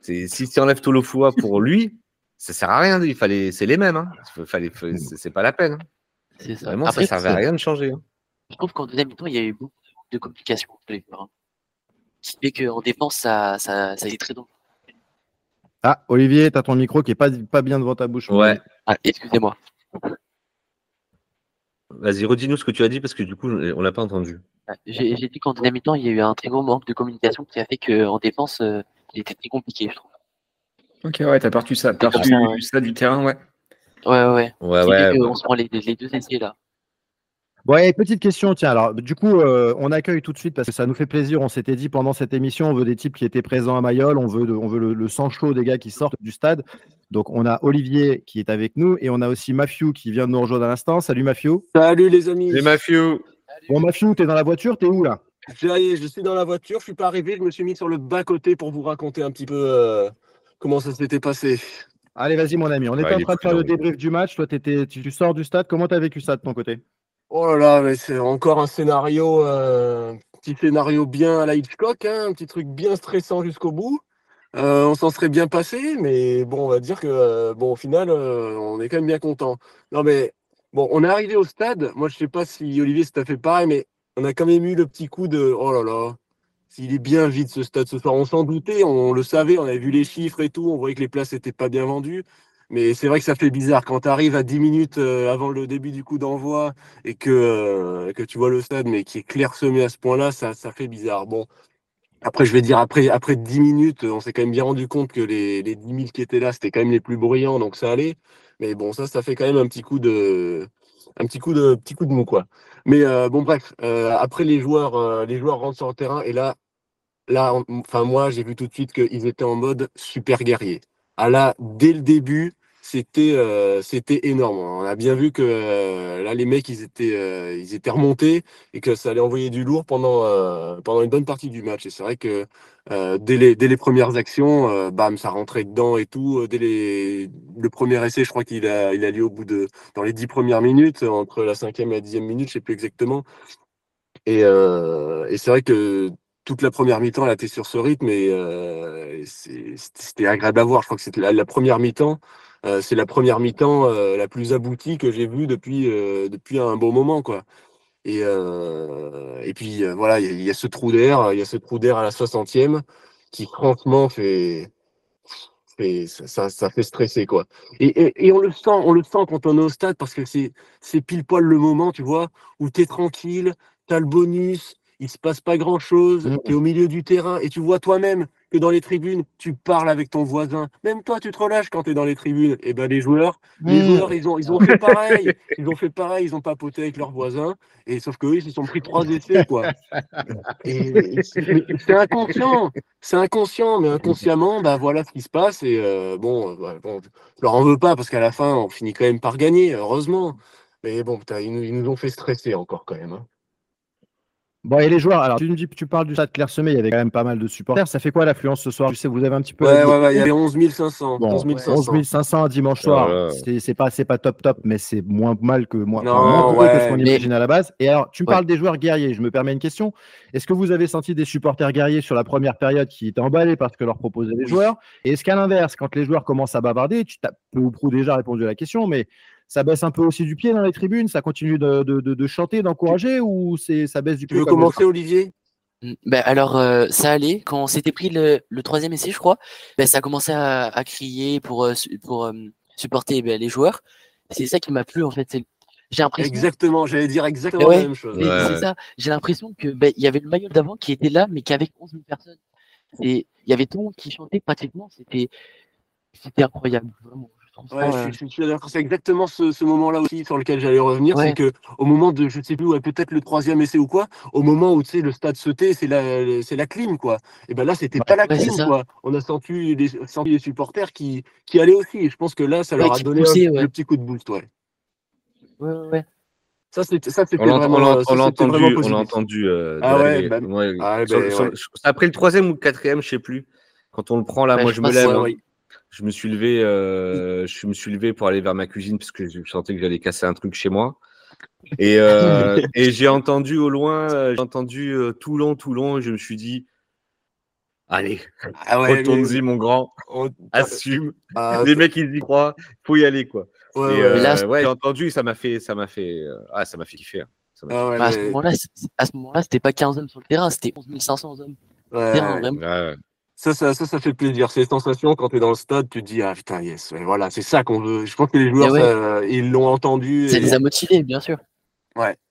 C'est- Si tu enlèves Tolofua pour lui, ça sert à rien. Il fallait, c'est les mêmes. Hein. Il fallait, c'est c'est pas la peine. hein. Ça. Vraiment, Après, ça servait à rien de changer. hein. je trouve qu'en deuxième mi-temps, il y a eu beaucoup de complications entre les joueurs. hein. Ce qui fait qu'en défense, ça, ça, ça est très dangereux. Ah, Olivier, tu as ton micro qui est pas, pas bien devant ta bouche. Ouais. Ah, excusez-moi. Vas-y, redis-nous ce que tu as dit parce que du coup, on l'a pas entendu. Ah, J'ai j'ai dit qu'en deuxième mi-temps, il y a eu un très gros manque de communication qui a fait qu'en défense, euh, il était très compliqué, je trouve. Ok, ouais, t'as perdu ça, perdu ça, ouais. ça du terrain, ouais. Ouais, ouais, ouais. Qu'on se prend les, les deux essais là. Ouais, petite question, tiens. Alors, du coup, euh, on accueille tout de suite parce que ça nous fait plaisir. On s'était dit pendant cette émission, on veut des types qui étaient présents à Mayol, on veut, de- on veut le, le sang chaud des gars qui sortent du stade. Donc, on a Olivier qui est avec nous et on a aussi Mafiou qui vient de nous rejoindre à l'instant. Salut Mafiou. Salut les amis. Les mafieux. Bon, Mafiou, t'es dans la voiture, t'es où là? J'ai- Je suis dans la voiture, je suis pas arrivé, je me suis mis sur le bas côté pour vous raconter un petit peu euh, comment ça s'était passé? Allez, vas-y, mon ami. On Ouais, était en il est train de faire le débrief du match. Toi, tu, tu sors du stade. Comment t'as vécu ça de ton côté? Oh là là, mais c'est encore un scénario, euh, petit scénario bien à la Hitchcock, hein, un petit truc bien stressant jusqu'au bout. Euh, on s'en serait bien passé, mais bon, on va dire que euh, bon, au final, euh, on est quand même bien content. Non mais bon, on est arrivé au stade. Moi, je sais pas si Olivier, ça t'a fait pareil, mais on a quand même eu le petit coup de oh là là, s'il est bien vide ce stade ce soir. On s'en doutait, on le savait, on avait vu les chiffres et tout, on voyait que les places n'étaient pas bien vendues. Mais c'est vrai que ça fait bizarre quand tu arrives à 10 minutes euh, avant le début du coup d'envoi et que, euh, que tu vois le stade, mais qui est clairsemé à ce point-là, ça, ça fait bizarre. Bon, après, je vais dire, après, après 10 minutes, on s'est quand même bien rendu compte que les, les 10 000 qui étaient là, c'était quand même les plus bruyants, donc ça allait. Mais bon, ça, ça fait quand même un petit coup de, un petit coup de, petit coup de mou, quoi. Mais euh, bon, bref, euh, après, les joueurs, euh, les joueurs rentrent sur le terrain et là, là, enfin, moi, j'ai vu tout de suite qu'ils étaient en mode super guerrier. Ah là, dès le début, c'était euh, c'était énorme. On a bien vu que euh, là, les mecs, ils étaient, euh, ils étaient remontés et que ça allait envoyer du lourd pendant, pendant une bonne partie du match. Et c'est vrai que dès, les, dès les premières actions, bam, ça rentrait dedans et tout. Dès les, le premier essai, je crois qu'il a, il a lieu au bout de, dans les dix premières minutes, entre la cinquième et la dixième minute, je sais plus exactement. Et, et c'est vrai que toute la première mi-temps, elle été sur ce rythme et c'était agréable à voir. Je crois que c'était la première mi-temps. Euh, c'est la première mi-temps euh, la plus aboutie que j'ai vue depuis, euh, depuis un bon moment, quoi. Et, et puis voilà, il y, a- il y a ce trou d'air, il y a ce trou d'air à la 60e qui franchement fait, fait ça, ça, fait stresser quoi. Et, et, et on le sent, on le sent quand on est au stade parce que c'est c'est pile poil le moment, tu vois, où tu es tranquille, tu as le bonus, il se passe pas grand chose, Mhm. tu es au milieu du terrain et tu vois toi-même que dans les tribunes, tu parles avec ton voisin. Même toi, tu te relâches quand tu es dans les tribunes. Et ben les joueurs, les Mmh. joueurs, ils ont, ils ont fait pareil. [laughs] Ils ont fait pareil, ils ont papoté avec leurs voisins. Et sauf qu'eux, ils se sont pris trois essais, quoi. [laughs] C'est inconscient. C'est inconscient, mais inconsciemment, bah voilà ce qui se passe. Et euh, bon, euh, ouais, bon, je leur en veux pas parce qu'à la fin, on finit quand même par gagner, heureusement. Mais bon, putain, ils, nous, ils nous ont fait stresser encore quand même. hein. Bon, et les joueurs, alors tu me dis tu parles du stade clairsemé, il y avait quand même pas mal de supporters. Ça fait quoi l'affluence ce soir? Je sais, vous avez un petit peu. Ouais, ouais, ouais, il y avait 11 500. Bon, 11 500. 11 500 dimanche soir, Voilà. c'est pas, c'est pas top top, mais c'est moins mal que moins, Non, enfin, moins que ce qu'on mais- imagine à la base. Et alors, tu me Ouais. parles des joueurs guerriers. Je me permets une question. Est-ce que vous avez senti des supporters guerriers sur la première période qui étaient emballés parce que leur proposaient les joueurs? Et est-ce qu'à l'inverse, quand les joueurs commencent à bavarder, tu as peu ou prou déjà répondu à la question, mais ça baisse un peu aussi du pied dans les tribunes, ça continue de, de, de- de chanter, d'encourager, ou c'est ça baisse du Tu pied veux comme- commencer, Olivier? Ben alors, euh, ça allait. Quand on s'était pris le, le troisième essai, je crois, ben, ça a commencé à, à crier pour, euh, pour euh, supporter ben, les joueurs. C'est ça qui m'a plu, en fait. J'ai l'impression Exactement, j'allais dire exactement Ouais. la même chose. Ouais, c'est ça. J'ai l'impression que ben, il y avait le maillot d'avant qui était là, mais qu'avec 11 000 personnes. Et il y avait tout le monde qui chantait pratiquement. C'était, c'était incroyable. Vraiment. Ouais, ça, je euh, suis, je suis d'accord. C'est exactement ce, ce moment-là aussi sur lequel j'allais revenir. Ouais. C'est que au moment de, je sais plus, ouais, peut-être le troisième essai ou quoi, au moment où tu sais le stade se tait, c'est la, c'est la clim quoi. Et ben là, c'était pas la Ouais, c'est clim quoi. On a senti les, senti les supporters qui, qui allaient aussi. Et je pense que là, ça Ouais, leur a donné un- ouais. le petit coup de boost. Ouais. ouais, ouais, ouais. Ça, c'était, ça, c'était On l'a vraiment, on l'a- entendu, on l'a entendu. euh, Ah de ouais, l'arrivée. bah, Ouais, sur- sur- ouais. sur- Après le troisième ou le quatrième, je sais plus. Quand on le prend là, Ouais, moi je je me lève. Je me suis levé, euh, je me suis levé pour aller vers ma cuisine parce que je sentais que j'allais casser un truc chez moi. Et, euh, [laughs] et j'ai entendu au loin, euh, j'ai entendu euh, Toulon, Toulon, et je me suis dit, allez, Ah ouais, retourne-y mais- mon grand, assume. ah, [laughs] Les mecs ils y croient, faut y aller quoi. ouais, et ouais. euh, Mais là, ouais, j'ai entendu, et ça m'a fait, ça m'a fait, euh, ah, ça m'a fait kiffer. hein. Ça m'a Ah ouais, Bah, à ce moment-là, à ce moment-là, c'était pas 15 hommes sur le terrain, c'était 11 500 hommes. ouais, ouais, ouais. Ça, ça, ça, ça fait plaisir. Ces sensations quand tu es dans le stade, tu te dis ah putain yes, ouais, voilà, c'est ça qu'on veut. Je pense que les joueurs, ouais. ça, ils l'ont entendu. Ça et- les a motivés, bien sûr.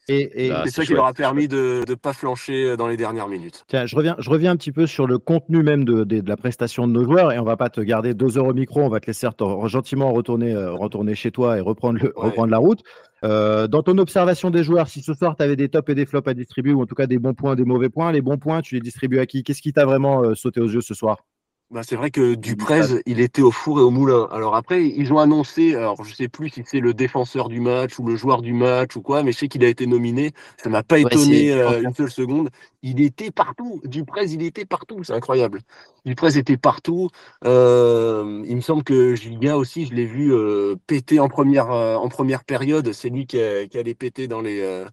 Et, et- Bah, c'est c'est ça qui leur a c'est permis de ne pas flancher dans les dernières minutes. Tiens, je reviens, je reviens un petit peu sur le contenu même de, de- de la prestation de nos joueurs et on va pas te garder deux heures au micro, on va te laisser gentiment retourner, euh, retourner chez toi et reprendre, le, Ouais. reprendre la route. Euh, dans ton observation des joueurs, si ce soir tu avais des tops et des flops à distribuer ou en tout cas des bons points, des mauvais points, les bons points, tu les distribues à qui? Qu'est-ce qui t'a vraiment euh, sauté aux yeux ce soir? Bah, c'est vrai que Duprez, il était au four et au moulin. Alors après, ils ont annoncé, alors je sais plus si c'est le défenseur du match ou le joueur du match ou quoi, mais je sais qu'il a été nominé. Ça m'a pas Ouais, étonné euh, une seule seconde. Il était partout. Duprez, il était partout. C'est incroyable. Duprez était partout. Euh, il me semble que Giga aussi, je l'ai vu euh, péter en première, en première période. C'est lui qui, a- qui allait péter dans les.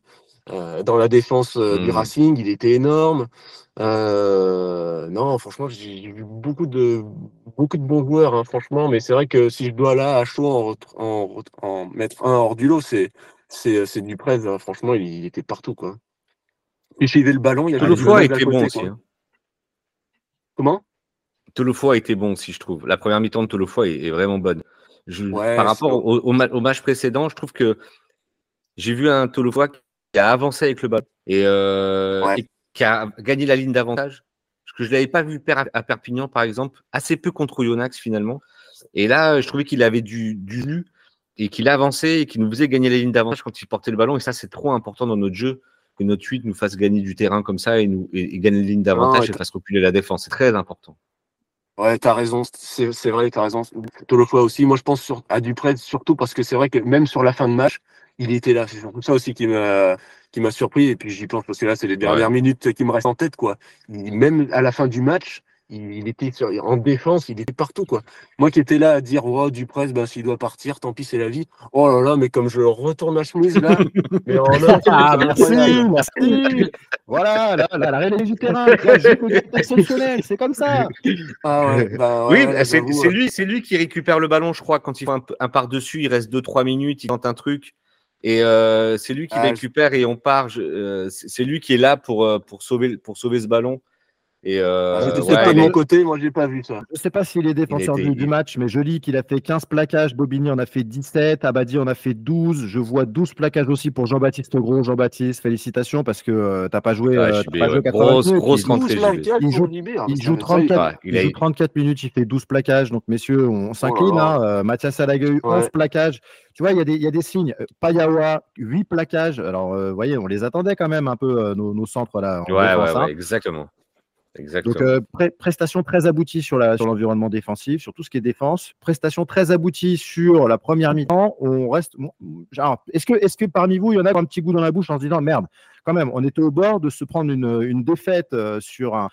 Euh, dans la défense euh, du Mhm. Racing, il était énorme. Euh, non, franchement, j'ai vu beaucoup de beaucoup de bons joueurs, hein, franchement. Mais c'est vrai que si je dois là à chaud en, mettre un hors du lot, c'est c'est c'est Duprez. hein. Franchement, il, il était partout, quoi. Il suivait le ballon, il y avait le côté, bon aussi. Hein. Comment? Tolofo a été bon aussi, je trouve. La première mi-temps de Tolofo est, est vraiment bonne. Je- Ouais, par rapport au, au ma- au match précédent, je trouve que j'ai vu un Tolofo qui a avancé avec le ballon et, euh, Ouais. et qui a gagné la ligne d'avantage. Parce que je ne l'avais pas vu à, Perpignan, par exemple, assez peu contre Yonax finalement. Et là, je trouvais qu'il avait du, du jus et qu'il avançait et qu'il nous faisait gagner la ligne d'avantage quand il portait le ballon. Et ça, c'est trop important dans notre jeu que notre 8 nous fasse gagner du terrain comme ça et, nous, et, et gagne la ligne d'avantage et fasse reculer la défense. C'est très important. Ouais, t'as raison, c'est vrai, t'as raison. Tolofoa aussi. Moi, je pense sur, à Duprez surtout parce que c'est vrai que même sur la fin de match, il était là. C'est surtout ça aussi qui m'a qui m'a surpris. Et puis j'y pense parce que là, c'est les dernières minutes qui me restent en tête, quoi. Il- même à la fin du match, il, il était sur, en défense, il était partout, quoi. Moi qui étais là à dire, oh, Duprez, ben, s'il doit partir, tant pis, c'est la vie. Oh là là, mais comme je retourne ma chemise, là. [laughs] mais en Ah, merci, merci. Voilà, là, là, la réalité du terrain. Exceptionnel, c'est comme ça. Ah ouais, bah, ouais, Oui, ouais, bah, c'est lui, c'est lui qui récupère le ballon, je crois, quand il fait un, un par-dessus, il reste 2-3 minutes, il tente un truc. Et euh, c'est lui qui Ah, récupère et on part. euh, c'est c'est lui qui est là pour, euh, pour, sauver, pour sauver ce ballon. Et euh, J'étais ouais, peut-être pas de il mon est- côté, moi j'ai pas vu ça. Je ne sais pas s'il est défenseur du, du match, mais je lis qu'il a fait 15 plaquages. Bobigny en a fait 17. Abadi en a fait 12. Je vois 12 plaquages aussi pour Jean-Baptiste Gros. Jean-Baptiste, félicitations parce que euh, t'as pas joué. Ouais, euh, JB, t'as pas joué ouais, 80 grosse- minutes. grosse Il- rentrée. 12 JB. plaquages Il joue- JB, ah, Il mais joue, ça- 34, Ouais, il il a- joue 34 minutes, il fait 12 plaquages. Donc, messieurs, on s'incline. là. hein. Euh, Mathias Alague a eu 11 Ouais. plaquages. Tu vois, il y, a des- il y a des signes. Euh, Payawa, 8 plaquages. Alors, euh, vous voyez, on les attendait quand même un peu, euh, nos, nos centres là. en Ouais, défense, ouais, hein. ouais, exactement. Exactement. Donc, euh, pré- prestation très aboutie sur l'environnement défensif, sur tout ce qui est défense. Prestation très aboutie sur la première mi-temps. On reste. bon, Est-ce que, est que parmi vous, il y en a qui ont un petit goût dans la bouche en se disant merde, quand même, on était au bord de se prendre une, une défaite euh, sur un.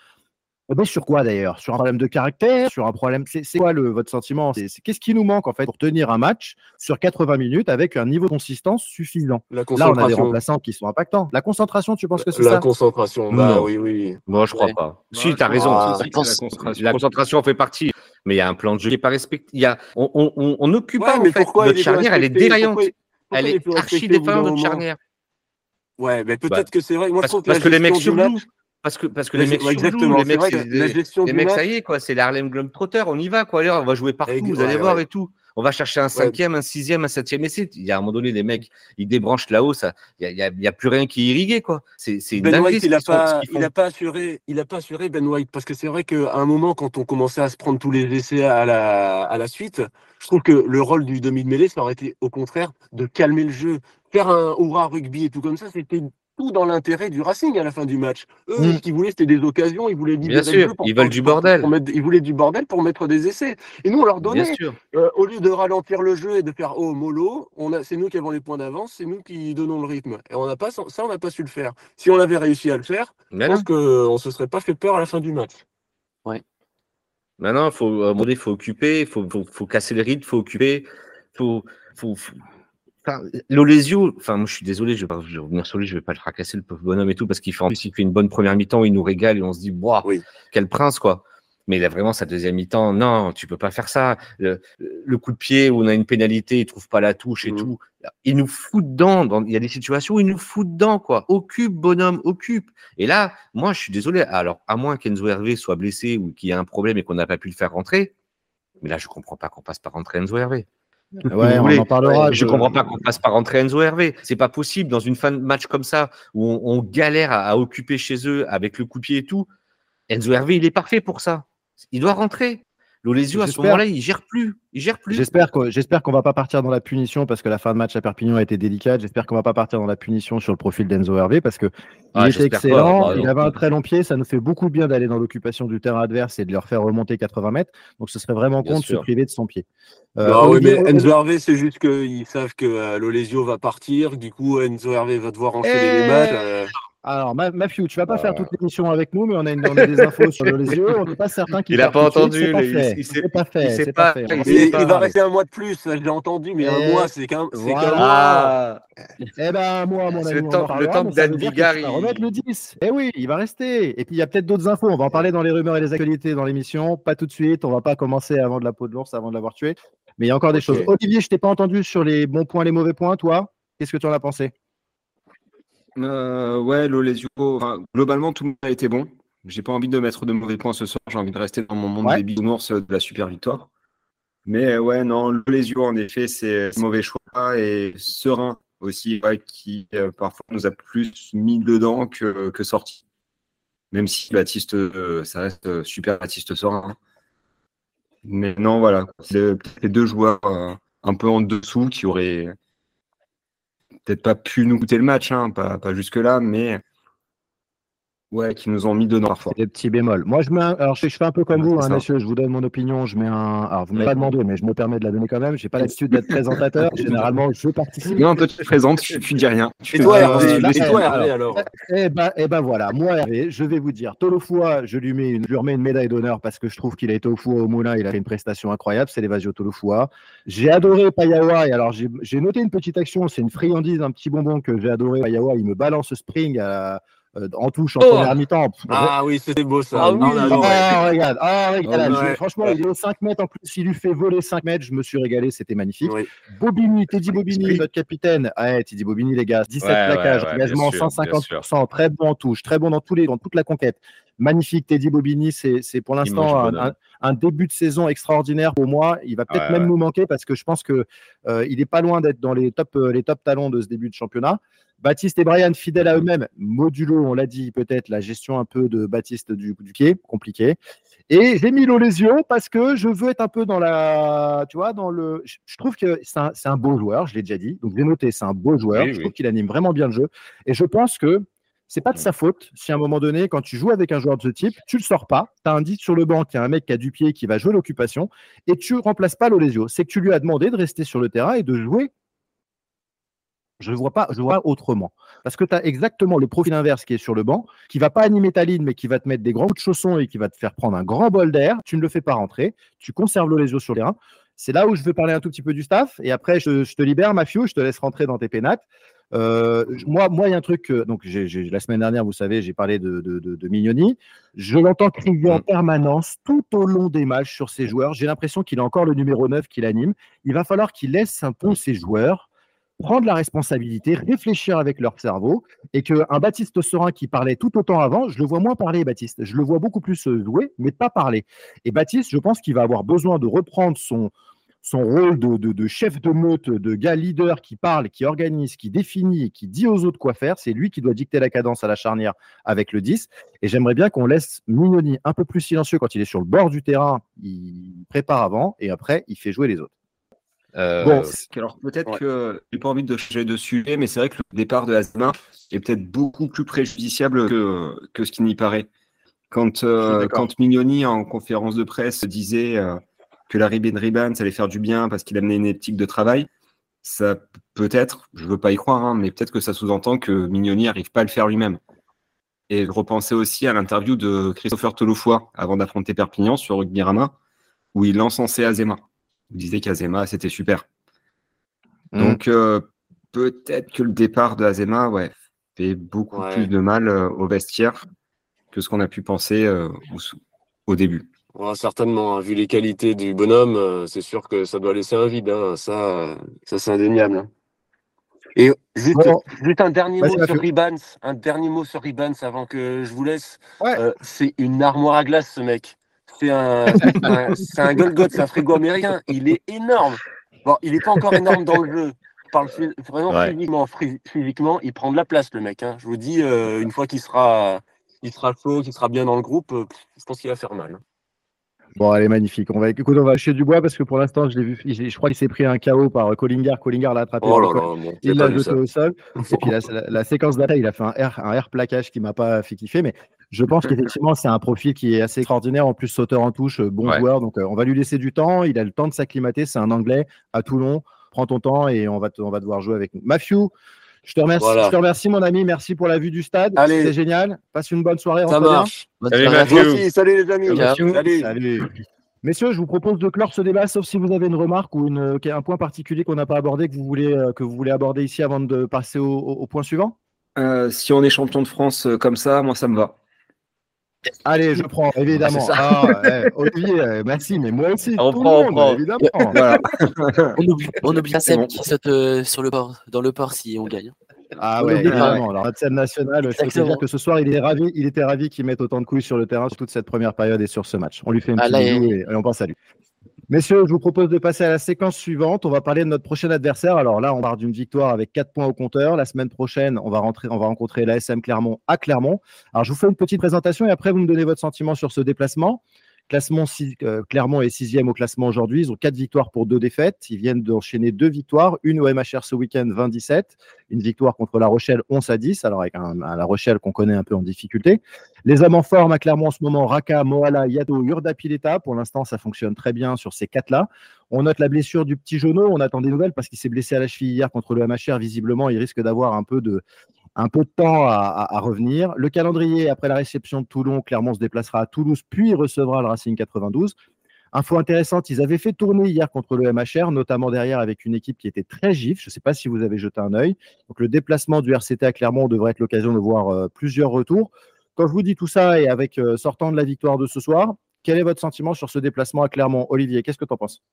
Eh ben, sur quoi d'ailleurs? Sur un problème de caractère? Sur un problème. C'est quoi le, votre sentiment? Qu'est-ce qui nous manque en fait pour tenir un match sur 80 minutes avec un niveau de consistance suffisant? La Là, on a des concentration. remplaçants qui sont impactants. La concentration, tu penses que c'est La ça? concentration, bah Non. oui, oui. Moi, je crois Ouais. pas. Ouais, si, tu as raison. Ah, pense- c'est la concentration. La concentration fait partie. Mais il y a un plan de jeu qui n'est pas respecté. Il y a, on, on, on, on occupe Ouais, pas, en fait. pourquoi Notre charnière, elle est respecté défaillante. Pourquoi- pourquoi Elle est archi défaillante, notre charnière. Ouais, mais Bah, peut-être que c'est vrai. Moi, je Parce, trouve que parce la que les mecs surjouent. match, Parce que, parce que les mecs ouais, exactement, Les mecs, la gestion les mecs, match- ça y est, quoi. C'est l'Harlem Globetrotter. On y va, quoi. Allez, on va jouer partout. Vous allez ouais, voir ouais. et tout. On va chercher un cinquième, un sixième, un septième essai. Il y a un moment donné, les mecs, ils débranchent là-haut. Ça, il y a, plus rien qui est irrigué, quoi. C'est, Ben White, il a qu'ils font- ce pas, il a pas assuré, il a pas assuré Ben White parce que c'est vrai qu'à un moment, quand on commençait à se prendre tous les essais à la, à la suite, je trouve que le rôle du demi de mêlée, ça aurait été au contraire de calmer le jeu, faire un hurrah rugby et tout comme ça, c'était tout dans l'intérêt du Racing à la fin du match. Eux, Mm. ce qu'ils voulaient, c'était des occasions, ils voulaient libérer Bien le sûr, jeu pour- ils veulent pour- du bordel. pour mettre- ils voulaient du bordel pour mettre des essais. Et nous, on leur Bien donnait. sûr. Euh, au lieu de ralentir le jeu et de faire oh mollo, on a, c'est nous qui avons les points d'avance, c'est nous qui donnons le rythme. Et on n'a pas ça, on n'a pas su le faire. Si on avait réussi à le faire, Mais je pense qu'on se serait pas fait peur à la fin du match. Maintenant, il faut, à un moment donné, il faut occuper, il faut, faut, faut casser le rythme, il faut occuper, faut, faut, faut- Enfin, L'Olesio, enfin, moi, je suis désolé, je vais, pas, je vais revenir sur lui, je vais pas le fracasser, le pauvre bonhomme et tout, parce qu'il fait, en plus, il fait une bonne première mi-temps où il nous régale et on se dit, Oui. quel prince, quoi. Mais il a vraiment sa deuxième mi-temps, non, tu peux pas faire ça. Le, le coup de pied où on a une pénalité, il trouve pas la touche et Mhm. tout. Il nous fout dedans. dans- il y a des situations où il nous fout dedans, quoi. Occupe, bonhomme, occupe. Et là, moi, je suis désolé. Alors, à moins qu'Enzo Hervé soit blessé ou qu'il y ait un problème et qu'on n'a pas pu le faire rentrer. Mais là, je comprends pas qu'on passe par rentrer Enzo Hervé. Ouais, on en parlera. Je comprends pas qu'on passe par rentrer Enzo Hervé. C'est pas possible dans une fin de match comme ça où on, on galère à, à occuper chez eux avec le coup de pied et tout. Enzo Hervé, il est parfait pour ça. Il doit rentrer. L'Olesio, à ce moment-là, il gère plus. Il gère plus. J'espère qu'on j'espère qu'on va pas partir dans la punition parce que la fin de match à Perpignan a été délicate. J'espère qu'on va pas partir dans la punition sur le profil d'Enzo Hervé parce que Ah, il était pas. excellent. Bah, il avait un très long pied. Ça nous fait beaucoup de bien d'aller dans l'occupation du terrain adverse et de leur faire remonter 80 mètres. Donc ce serait vraiment Bien con de se priver de son pied. Euh, non, oui, mais Enzo Hervé, c'est juste qu'ils savent que euh, l'Olesio va partir. Du coup, Enzo Hervé va devoir enchaîner Eh les matchs. euh, Alors, Ma- Mathieu, tu vas pas Ah. faire toute l'émission avec nous, mais on a, une, on a des infos sur les [laughs] yeux. On n'est pas certain qu'il Il a parte pas entendu, pas il- fait. il pas fait. pas, pas fait. il va il, va rester un mois de plus, l'ai entendu, mais un mois, c'est qu'un voilà. mois. Eh ben, moi, mon ami, le on temps- le temps que Dan Bigard, il- remettre le 10. Eh oui, il va rester. Et puis, il y a peut-être d'autres infos. On va en parler dans les rumeurs et les actualités dans l'émission. Pas tout de suite. On va pas commencer avant de la peau de l'ours, avant de l'avoir tué. Mais il y a encore des choses. Olivier, je t'ai pas entendu sur les bons points, les mauvais points. Toi, qu'est-ce que tu en as pensé? Euh, ouais, l'Olesio, enfin, globalement, tout le monde a été bon. J'ai pas envie de mettre de mauvais points ce soir. J'ai envie de rester dans mon monde Ouais. des bisounours de la super victoire. Mais euh, ouais, non, l'Olesio, en effet, c'est mauvais choix. Et Serein aussi, ouais, qui euh, parfois nous a plus mis dedans que, que sorti. Même si Baptiste, euh, ça reste super Baptiste Serein. hein. Mais non, voilà. C'est les deux joueurs un peu en dessous qui auraient peut-être pas pu nous coûter le match, hein, pas, pas jusque-là, mais Ouais, qui nous ont mis dedans parfois. Des petits bémols. Moi, je mets un- alors je, je fais un peu comme Ouais, vous, hein, messieurs. Je vous donne mon opinion. Je mets un. Alors, vous m'avez pas demandé, mais je me permets de la donner quand même. J'ai pas l'habitude d'être présentateur. [laughs] Généralement, je participe. Non, toi, tu te présentes, tu, tu dis rien. Tu Et fais toi. Hervé, alors, Eh ben, eh ben voilà, moi Hervé, je vais vous dire, Tolofua, je lui mets une, je lui remets une médaille d'honneur parce que je trouve qu'il a été au four au moulin, il a fait une prestation incroyable, c'est l'évasion Tolofua. J'ai adoré Payawa et alors j'ai noté une petite action, c'est une friandise, un petit bonbon que j'ai adoré. Payawa, il me balance ce spring à- euh, en touche en Oh première mi-temps. Ah oui, c'était beau ça. Ah oui. On a adoré. Ah, regarde, ah, regarde, Ouais. je- franchement, il est au 5 mètres en plus, il lui fait voler 5 mètres, je me suis régalé, c'était magnifique. Oui. Bobigny, Teddy Bobigny, notre capitaine. Ouais, Teddy Bobigny, les gars. 17 Ouais, plaquages, ouais, ouais, engagement bien sûr, 150%, très bon en touche, très bon dans, tous les, dans toute la conquête. Magnifique, Teddy Bobigny. C'est c'est pour l'instant un, bonhomme. un- un début de saison extraordinaire pour moi. Il va peut-être Ouais, même ouais. nous manquer parce que je pense que euh, il est pas loin d'être dans les top, euh, les top talons de ce début de championnat. Baptiste et Brian, fidèles à eux-mêmes, modulo, on l'a dit, peut-être la gestion un peu de Baptiste du, du quai, compliqué. Et j'ai mis l'Olesio parce que je veux être un peu dans la. Tu vois, dans le. Je, je trouve que c'est un, beau joueur, je l'ai déjà dit. Donc j'ai noté, c'est un beau joueur. Oui, je oui. trouve qu'il anime vraiment bien le jeu. Et je pense que c'est pas de sa faute si à un moment donné, quand tu joues avec un joueur de ce type, tu le sors pas. Tu as un 10 sur le banc qui a un mec qui a du pied qui va jouer l'occupation et tu remplaces pas l'Olesio. C'est que tu lui as demandé de rester sur le terrain et de jouer. Je ne vois pas, je vois pas autrement. Parce que tu as exactement le profil inverse qui est sur le banc, qui va pas animer ta ligne, mais qui va te mettre des grands coups de chaussons et qui va te faire prendre un grand bol d'air. Tu ne le fais pas rentrer. Tu conserves l'Olesio sur le terrain. C'est là où je veux parler un tout petit peu du staff. Et après, je, je te libère, Mafio, je te laisse rentrer dans tes pénates. Euh, moi, moi, il y a un truc. que- donc, la semaine dernière, vous savez, j'ai parlé de, de, de- de Mignoni. Je l'entends crier en permanence tout au long des matchs sur ses joueurs. J'ai l'impression qu'il a encore le numéro 9 qui l'anime. Il va falloir qu'il laisse un peu ses joueurs prendre la responsabilité, réfléchir avec leur cerveau, et qu'un Baptiste Serin qui parlait tout autant avant, je le vois moins parler, Baptiste. Je le vois beaucoup plus euh, jouer, mais pas parler. Et Baptiste, je pense qu'il va avoir besoin de reprendre son, rôle de, de- de chef de meute, de gars leader qui parle, qui organise, qui définit, qui dit aux autres quoi faire. C'est lui qui doit dicter la cadence à la charnière avec le 10. Et j'aimerais bien qu'on laisse Mignoni un peu plus silencieux quand il est sur le bord du terrain. Il prépare avant et après, il fait jouer les autres. Euh, Bon, Alors peut-être Ouais. que j'ai pas envie de changer de sujet, mais c'est vrai que le départ de Azema est peut-être beaucoup plus préjudiciable que, que ce qui n'y paraît. Quand, euh, quand Mignoni en conférence de presse disait euh, que la Ribben Ribban, ça allait faire du bien parce qu'il amenait une éthique de travail, ça peut-être, je veux pas y croire, hein, mais peut-être que ça sous-entend que Mignoni n'arrive pas à le faire lui-même. Et je repensais aussi à l'interview de Christopher Tolofoy avant d'affronter Perpignan sur Rugby Rama, où il encensait Azema. Il disait qu'Azema, c'était super. Mm. Donc, euh, peut-être que le départ de Azema ouais, fait beaucoup Ouais. plus de mal euh, au vestiaire que ce qu'on a pu penser euh, au, au début. Ouais, certainement, hein. vu les qualités du bonhomme, euh, c'est sûr que ça doit laisser un vide. hein. Ça, euh, ça c'est indéniable. hein. Et juste, Bon. juste un dernier Vas-y, mot sur Ribans, un dernier mot sur Ribans avant que je vous laisse. Ouais. Euh, c'est une armoire à glace, ce mec. C'est un, un, c'est un Golgoth, c'est un frigo américain. Il est énorme. Bon, il n'est pas encore énorme dans le jeu. Je parle vraiment Ouais. physiquement, phy- physiquement, il prend de la place, le mec. hein. Je vous dis, euh, une fois qu'il sera, il sera chaud, qu'il sera bien dans le groupe, euh, je pense qu'il va faire mal. Bon, elle est magnifique. On va, écoute, on va lâcher du bois parce que pour l'instant, je l'ai vu. Je crois qu'il s'est pris un KO par Collinger. Collinger l'a attrapé. Oh là là, bon, Il l'a jeté au sol. [laughs] Et puis la, la- la séquence d'attaque, il a fait un air, un air plaquage qui m'a pas fait kiffer. Mais je pense qu'effectivement, c'est un profil qui est assez extraordinaire. En plus, sauteur en touche, euh, bon Ouais. joueur. Donc, euh, on va lui laisser du temps. Il a le temps de s'acclimater. C'est un Anglais à Toulon. Prends ton temps et on va, te- on va devoir jouer avec nous. Mafiou, je te remercie, Voilà. je te remercie, mon ami. Merci pour la vue du stade. C'était génial. Passe une bonne soirée. Ça marche. Bonne Salut. Merci, salut les amis. Salut. Salut. Messieurs, je vous propose de clore ce débat, sauf si vous avez une remarque ou une, un point particulier qu'on n'a pas abordé, que vous voulez, euh, que vous voulez aborder ici avant de passer au, au- au point suivant. Euh, si on est champion de France euh, comme ça, moi ça me va. Allez, je prends, évidemment. Ah, eh, Olivier, euh, merci, mais moi aussi. On tout prend, le on monde, prend. évidemment. Voilà. [laughs] On oublie, on oublie qui saute euh, sur le port, dans le port si on gagne. Ah On ouais, évidemment. Alors, scène nationale, je peux dire que ce soir, il est ravi, il était ravi qu'il mette autant de couilles sur le terrain sur toute cette première période et sur ce match. On lui fait une Ah, petite là, et on pense à lui. Messieurs, je vous propose de passer à la séquence suivante. On va parler de notre prochain adversaire. Alors là, on part d'une victoire avec 4 points au compteur. La semaine prochaine, on va, rentrer, on va rencontrer l'ASM Clermont à Clermont. Alors, je vous fais une petite présentation et après, vous me donnez votre sentiment sur ce déplacement. Classement, euh, Clermont est sixième au classement aujourd'hui. Ils ont quatre victoires pour deux défaites. Ils viennent d'enchaîner deux victoires. Une au MHR ce week-end, 20-17. Une victoire contre La Rochelle, 11 à 10. Alors avec un, La Rochelle qu'on connaît un peu en difficulté. Les hommes en forme à Clermont en ce moment, Raka, Moala, Yado, Urda Pileta. Pour l'instant, ça fonctionne très bien sur ces quatre-là. On note la blessure du petit Jono. On attend des nouvelles parce qu'il s'est blessé à la cheville hier contre le MHR. Visiblement, il risque d'avoir un peu de, un peu de temps à, revenir. Le calendrier, après la réception de Toulon, Clermont se déplacera à Toulouse, puis recevra le Racing 92. Info intéressante, ils avaient fait tourner hier contre le MHR, notamment derrière avec une équipe qui était très gif. Je ne sais pas si vous avez jeté un œil. Donc le déplacement du RCT à Clermont devrait être l'occasion de voir euh, plusieurs retours. Quand je vous dis tout ça et avec euh, sortant de la victoire de ce soir, quel est votre sentiment sur ce déplacement à Clermont? Olivier, qu'est-ce que tu en penses?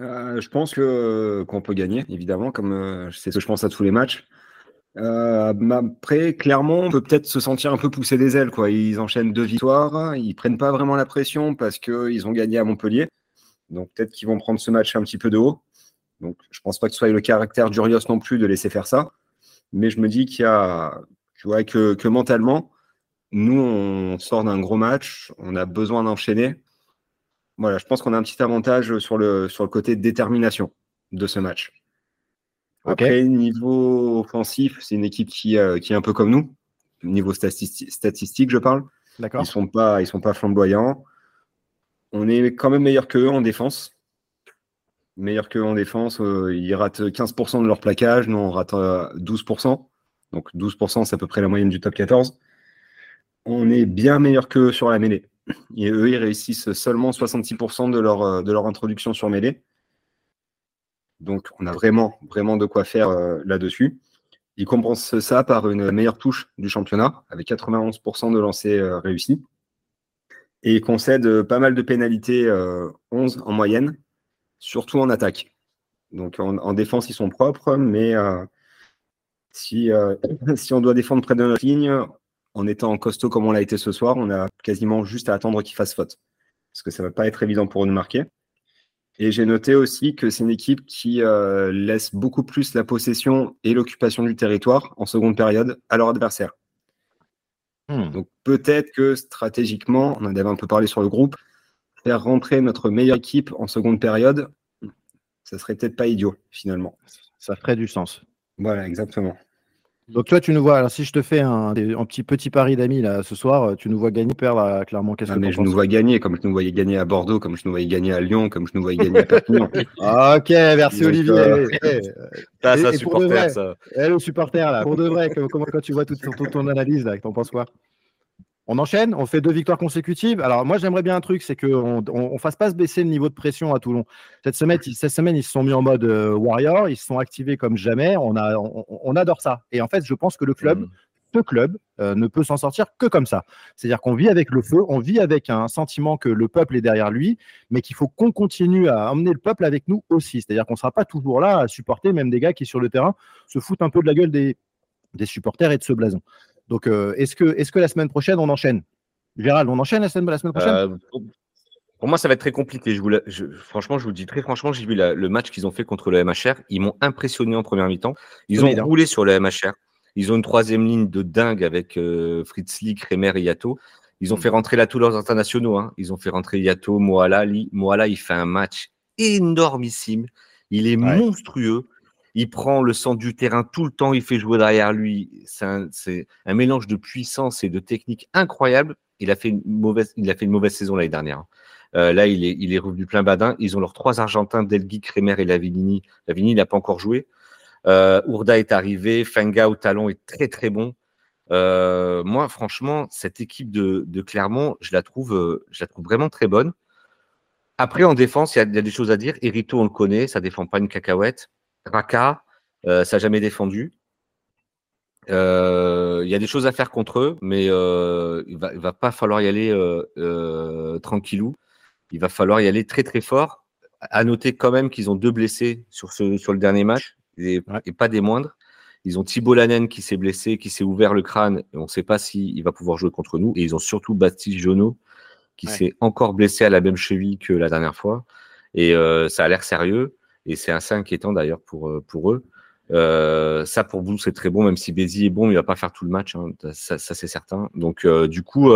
Euh, Je pense qu'on peut gagner, évidemment, comme c'est ce que je pense à tous les matchs. Euh, après, clairement, on peut peut-être se sentir un peu poussé des ailes. Quoi. Ils enchaînent deux victoires, ils prennent pas vraiment la pression parce qu'ils ont gagné à Montpellier. Donc peut-être qu'ils vont prendre ce match un petit peu de haut. Donc je pense pas que ce soit le caractère d'Urios non plus de laisser faire ça. Mais je me dis qu'il y a, tu que, que mentalement, nous, on sort d'un gros match, on a besoin d'enchaîner. Voilà, je pense qu'on a un petit avantage sur le, sur le côté détermination de ce match. Après, niveau offensif, c'est une équipe qui, euh, qui est un peu comme nous. Niveau statistique, je parle. Ils sont pas, ils sont pas flamboyants. On est quand même meilleur qu'eux en défense. Meilleur qu'eux en défense. Euh, ils ratent 15% de leur plaquage. Nous, on rate 12%. Euh, Donc 12%, c'est à peu près la moyenne du top 14. On est bien meilleur qu'eux sur la mêlée. Et eux, ils réussissent seulement 66% de leur, de leur introduction sur mêlée. Donc, on a vraiment, vraiment de quoi faire euh, là-dessus. Il compense ça par une meilleure touche du championnat, avec 91% de lancers euh, réussis. Et il concède euh, pas mal de pénalités, 11 en moyenne, surtout en attaque. Donc, en, défense, ils sont propres, mais [coughs] si, on doit défendre près de notre ligne, en étant costaud comme on l'a été ce soir, on a quasiment juste à attendre qu'il fasse faute. Parce que ça ne va pas être évident pour nous marquer. Et j'ai noté aussi que c'est une équipe qui euh, laisse beaucoup plus la possession et l'occupation du territoire en seconde période à leur adversaire. Hmm. Donc peut-être que stratégiquement, on en avait un peu parlé sur le groupe, faire rentrer notre meilleure équipe en seconde période, ça serait peut-être pas idiot finalement. Ça ferait du sens. Voilà, exactement. Donc toi, tu nous vois, alors si je te fais un, petit petit pari d'amis là ce soir, tu nous vois gagner ou perdre clairement Qu'est-ce ah, que mais je nous vois gagner, comme je nous voyais gagner à Bordeaux, comme je nous voyais gagner à Lyon, comme je nous voyais gagner à Perpignan. [laughs] ok, merci Olivier. Euh, eh, ça, ça supporter, ça. Eh, le supporter là, pour de vrai, comment quand tu vois toute, toute ton analyse là, t'en penses quoi? On enchaîne, on fait deux victoires consécutives. Alors moi j'aimerais bien un truc, c'est qu'on ne fasse pas se baisser le niveau de pression à Toulon. Cette semaine, cette semaine ils se sont mis en mode euh, warrior, ils se sont activés comme jamais. On, a, on, adore ça. Et en fait, je pense que le club, mm. ce club, euh, ne peut s'en sortir que comme ça. C'est-à-dire qu'on vit avec le feu, on vit avec un sentiment que le peuple est derrière lui, mais qu'il faut qu'on continue à emmener le peuple avec nous aussi. C'est-à-dire qu'on ne sera pas toujours là à supporter même des gars qui sur le terrain se foutent un peu de la gueule des, des supporters et de ce blason. Donc, euh, est-ce que, est que la semaine prochaine, on enchaîne? Gérald, on enchaîne la semaine, la semaine prochaine? Euh, Pour moi, ça va être très compliqué. Je franchement, je vous dis très franchement, j'ai vu le match qu'ils ont fait contre le MHR. Ils m'ont impressionné en première mi-temps. Ils ont roulé sur le MHR. Ils ont une troisième ligne de dingue avec euh, Fritz Lee, Kremer et Yato. Ils ont fait rentrer là tous leurs internationaux. Hein. Ils ont fait rentrer Yato, Moala. Moala, il fait un match énormissime. Il est monstrueux. Il prend le centre du terrain tout le temps, il fait jouer derrière lui. C'est un, mélange de puissance et de technique incroyable. Il a fait une mauvaise, saison l'année dernière. Euh, là, il est, il revenu plein badin. Ils ont leurs trois Argentins, Delgui, Kremer et Lavinini. Lavinini n'a pas encore joué. Euh, Ourda est arrivé. Fenga au talon est très très bon. Euh, moi, franchement, cette équipe de, Clermont, je la trouve, vraiment très bonne. Après, en défense, il y, a, des choses à dire. Erito, on le connaît, ça défend pas une cacahuète. Raka, euh, ça n'a jamais défendu. Euh, il y a des choses à faire contre eux, mais euh, il va, va pas falloir y aller tranquillou. Il va falloir y aller très très fort. À noter quand même qu'ils ont deux blessés sur, ce, sur le dernier match, et, pas des moindres. Ils ont Thibault Lanen qui s'est blessé, qui s'est ouvert le crâne, et on ne sait pas s'il va pouvoir jouer contre nous. Et ils ont surtout Baptiste Jonot, qui s'est encore blessé à la même cheville que la dernière fois. Et ça a l'air sérieux. Et c'est assez inquiétant d'ailleurs pour, euh, pour eux. Euh, ça pour vous c'est très bon, même si Bézi est bon, il va pas faire tout le match, hein. ça, c'est certain. Donc euh, du coup,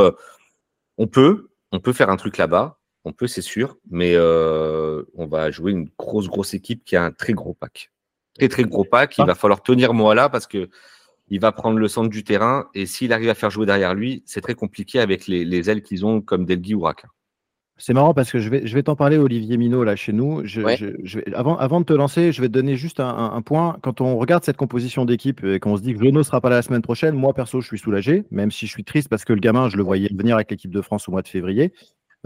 on peut, faire un truc là-bas, on peut, c'est sûr, mais on va jouer une grosse, grosse équipe qui a un très gros pack. Très, très gros pack. Il va falloir tenir moi là parce que il va prendre le centre du terrain et s'il arrive à faire jouer derrière lui, c'est très compliqué avec les, les ailes qu'ils ont comme Delgui ou Raka. C'est marrant parce que je vais, je vais t'en parler, Olivier Minot, là, chez nous. Je, Ouais. je- je vais- avant, avant de te lancer, je vais te donner juste un, un- un point. Quand on regarde cette composition d'équipe et qu'on se dit que Jono sera pas là la semaine prochaine, moi, perso, je suis soulagé, même si je suis triste parce que le gamin, je le voyais venir avec l'équipe de France au mois de février.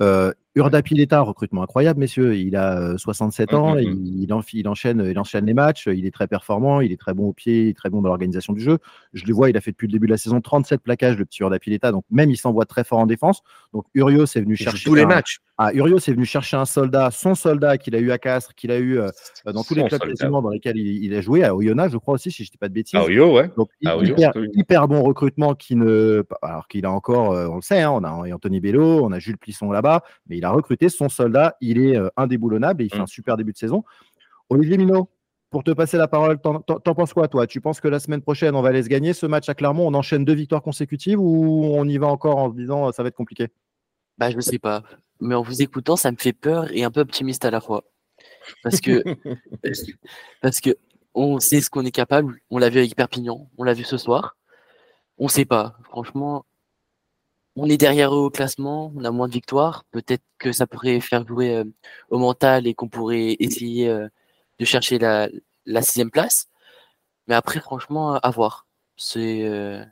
Euh, Urda Pileta, recrutement incroyable, messieurs. Il a euh, 67 ans, Mhm. il, il, en- il enchaîne, il enchaîne les matchs, il est très performant, il est très bon au pied, il est très bon dans l'organisation du jeu. Je le vois, il a fait depuis le début de la saison 37 plaquages, le petit Urda Pileta, donc même il s'envoie très fort en défense. Donc Urios est venu Il chercher tous les un- matchs. ah, Urios est venu chercher un soldat, son soldat qu'il a eu à Castres, qu'il a eu euh, dans tous les clubs quasiment dans lesquels il, il a joué, à Oyonnax, je crois aussi, si je ne dis pas de bêtises. Oh, ouais. Donc hyper, hyper bon recrutement qui ne, alors qu'il a encore, euh, on le sait, hein, on a Anthony Bello, on a Jules Plisson là-bas, mais il a recruté son soldat, il est euh, indéboulonnable et il fait Mm. un super début de saison. Olivier Minot, pour te passer la parole, t'en penses quoi toi? Tu penses que la semaine prochaine on va aller se gagner ce match à Clermont? On enchaîne deux victoires consécutives ou on y va encore en se disant euh, ça va être compliqué? Bah, je sais pas. Mais en vous écoutant, ça me fait peur et un peu optimiste à la fois. Parce que, [laughs] parce que on sait ce qu'on est capable. On l'a vu avec Perpignan, on l'a vu ce soir. On sait pas. Franchement, on est derrière eux au classement, on a moins de victoires. Peut-être que ça pourrait faire jouer euh, au mental et qu'on pourrait essayer euh, de chercher la, la sixième place. Mais après, franchement, à voir. C'est euh,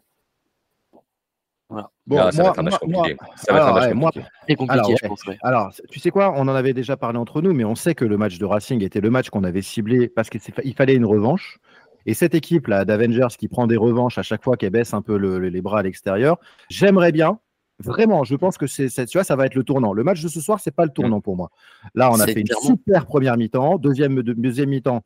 Bon, Ah, ça moi- va être un match moi- compliqué. Ça va être un alors, match ouais, moi- compliqué. très compliqué, Alors, je pense. ouais. Alors, tu sais quoi, on en avait déjà parlé entre nous, mais on sait que le match de Racing était le match qu'on avait ciblé parce qu'il fallait une revanche. Et cette équipe-là d'Avengers qui prend des revanches à chaque fois qu'elle baisse un peu le- le- les bras à l'extérieur, j'aimerais bien, vraiment, je pense que c'est, tu vois, ça va être le tournant. Le match de ce soir, c'est pas le tournant pour moi. Là, on a fait une super première mi-temps, deuxième, de- deuxième mi-temps.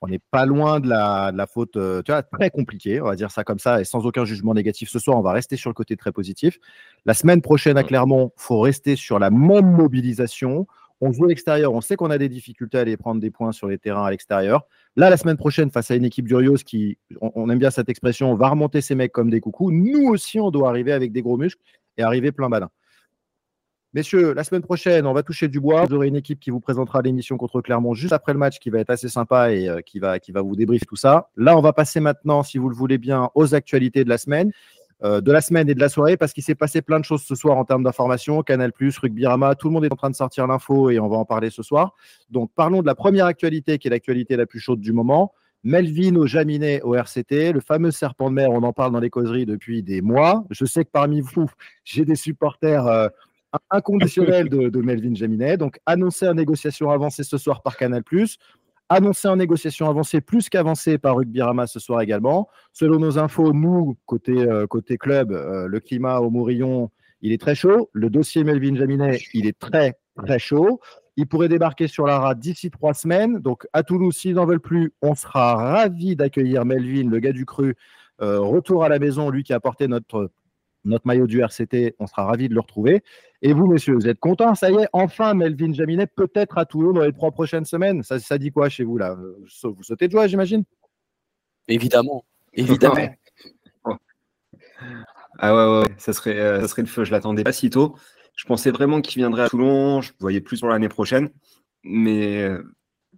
On n'est pas loin de la, de la faute, euh, tu vois, très compliquée, on va dire ça comme ça, et sans aucun jugement négatif ce soir, on va rester sur le côté très positif. La semaine prochaine à Clermont, faut rester sur la même mobilisation. On joue à l'extérieur, on sait qu'on a des difficultés à aller prendre des points sur les terrains à l'extérieur. Là, la semaine prochaine, face à une équipe d'Urios qui, on, on aime bien cette expression, va remonter ses mecs comme des coucous. Nous aussi, on doit arriver avec des gros muscles et arriver plein badin. Messieurs, la semaine prochaine, on va toucher du bois. Vous aurez une équipe qui vous présentera l'émission contre Clermont juste après le match qui va être assez sympa et euh, qui, va, qui va vous débriefer tout ça. Là, on va passer maintenant, si vous le voulez bien, aux actualités de la semaine. euh, de la semaine et de la soirée parce qu'il s'est passé plein de choses ce soir en termes d'informations. Canal, Rugby Rama, tout le monde est en train de sortir l'info et on va en parler ce soir. Donc, parlons de la première actualité qui est l'actualité la plus chaude du moment. Melvin au Jaminet au RCT, le fameux serpent de mer, on en parle dans les causeries depuis des mois. Je sais que parmi vous, [laughs] j'ai des supporters euh, inconditionnels de, Melvin Jaminet. Donc, annoncé en négociation avancée ce soir par Canal, annoncé en négociation avancée plus qu'avancée par Rugby Rama ce soir également. Selon nos infos, nous, côté, euh, club, euh, le climat au Mourillon, il est très chaud. Le dossier Melvin Jaminet, il est très, très chaud. Il pourrait débarquer sur la rade d'ici trois semaines. Donc, à Toulouse, s'ils n'en veulent plus, on sera ravis d'accueillir Melvin, le gars du cru, euh, retour à la maison, lui qui a porté notre, notre maillot du RCT. On sera ravis de le retrouver. Et vous, messieurs, vous êtes contents? Ça y est, enfin, Melvin Jaminet, peut-être à Toulon dans les trois prochaines semaines. Ça, ça dit quoi chez vous, là? Vous sautez de joie, j'imagine? Évidemment. Évidemment. [laughs] Ah ouais, ouais, ouais, ça serait, euh, ça serait le feu. Je l'attendais pas si tôt. Je pensais vraiment qu'il viendrait à Toulon. Je voyais plus pour l'année prochaine. Mais euh,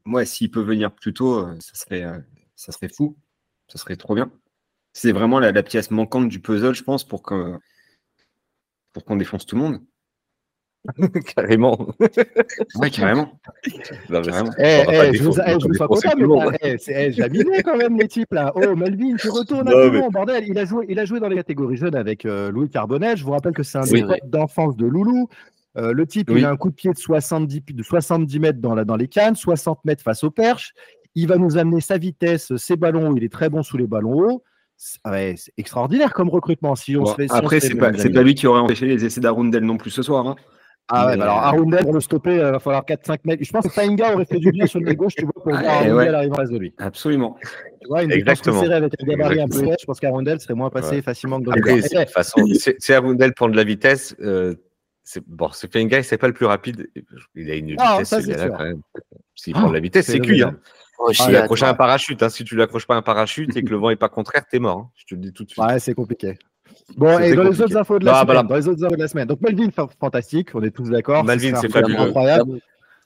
ouais, s'il peut venir plus tôt, euh, ça serait, euh, ça serait fou. Ça serait trop bien. C'est vraiment la, pièce manquante du puzzle, je pense, pour que pour qu'on défonce tout le monde. [laughs] Carrément. Ouais, carrément. Non, Carrément. c'est- Eh, eh, je vous, défoncer- on je vous sois eh, c'est quand même, les types là. Oh, Melvin, tu retournes à Non, mais- bordel. Il a, joué, il a joué dans les catégories jeunes avec euh, Louis Carbonnet. Je vous rappelle que c'est un des potes d'enfance de Loulou. Euh, le type, Oui. il a un coup de pied de 70, de 70 mètres dans, la, dans les cannes, 60 mètres face aux perches. Il va nous amener sa vitesse, ses ballons hauts. Il est très bon sous les ballons hauts. C'est ouais, c'est extraordinaire comme recrutement. Si on Bon, se fait, si après, c'est pas lui qui aurait empêché les essais d'Arundel non plus ce soir. hein. Ah ouais, Mais, bah alors euh, Arundel, pour le stopper, il va falloir 4-5 mètres. Je pense que Tainga aurait fait du bien sur le gauche, tu vois, pour voir Ouais, Arundel ouais. arriver en face de lui. Absolument. Tu vois, une Exactement. avec un gabarit un peu Exactement. épais, je pense qu'Arundel serait moins passé Ouais. facilement que d'autres. C'est- de toute façon, c'est c'est Arundel prendre de la vitesse. Euh, c'est bon, c'est Fengai, c'est pas le plus rapide. Il a une Non, vitesse, ça, ce c'est quand même. S'il prend de la vitesse, c'est cuit. Hein. Oh, Tu chier, lui accroches attends. un parachute. Hein. Si tu lui accroches pas un parachute et que le vent est pas contraire, t'es mort. hein. Je te le dis tout de suite. Ouais, c'est compliqué. Bon, et dans les autres infos de la Bah, semaine, voilà. dans les autres infos de la semaine. Donc Melvin, fa- fantastique, on est tous d'accord. Melvin, Ce c'est. Incroyable.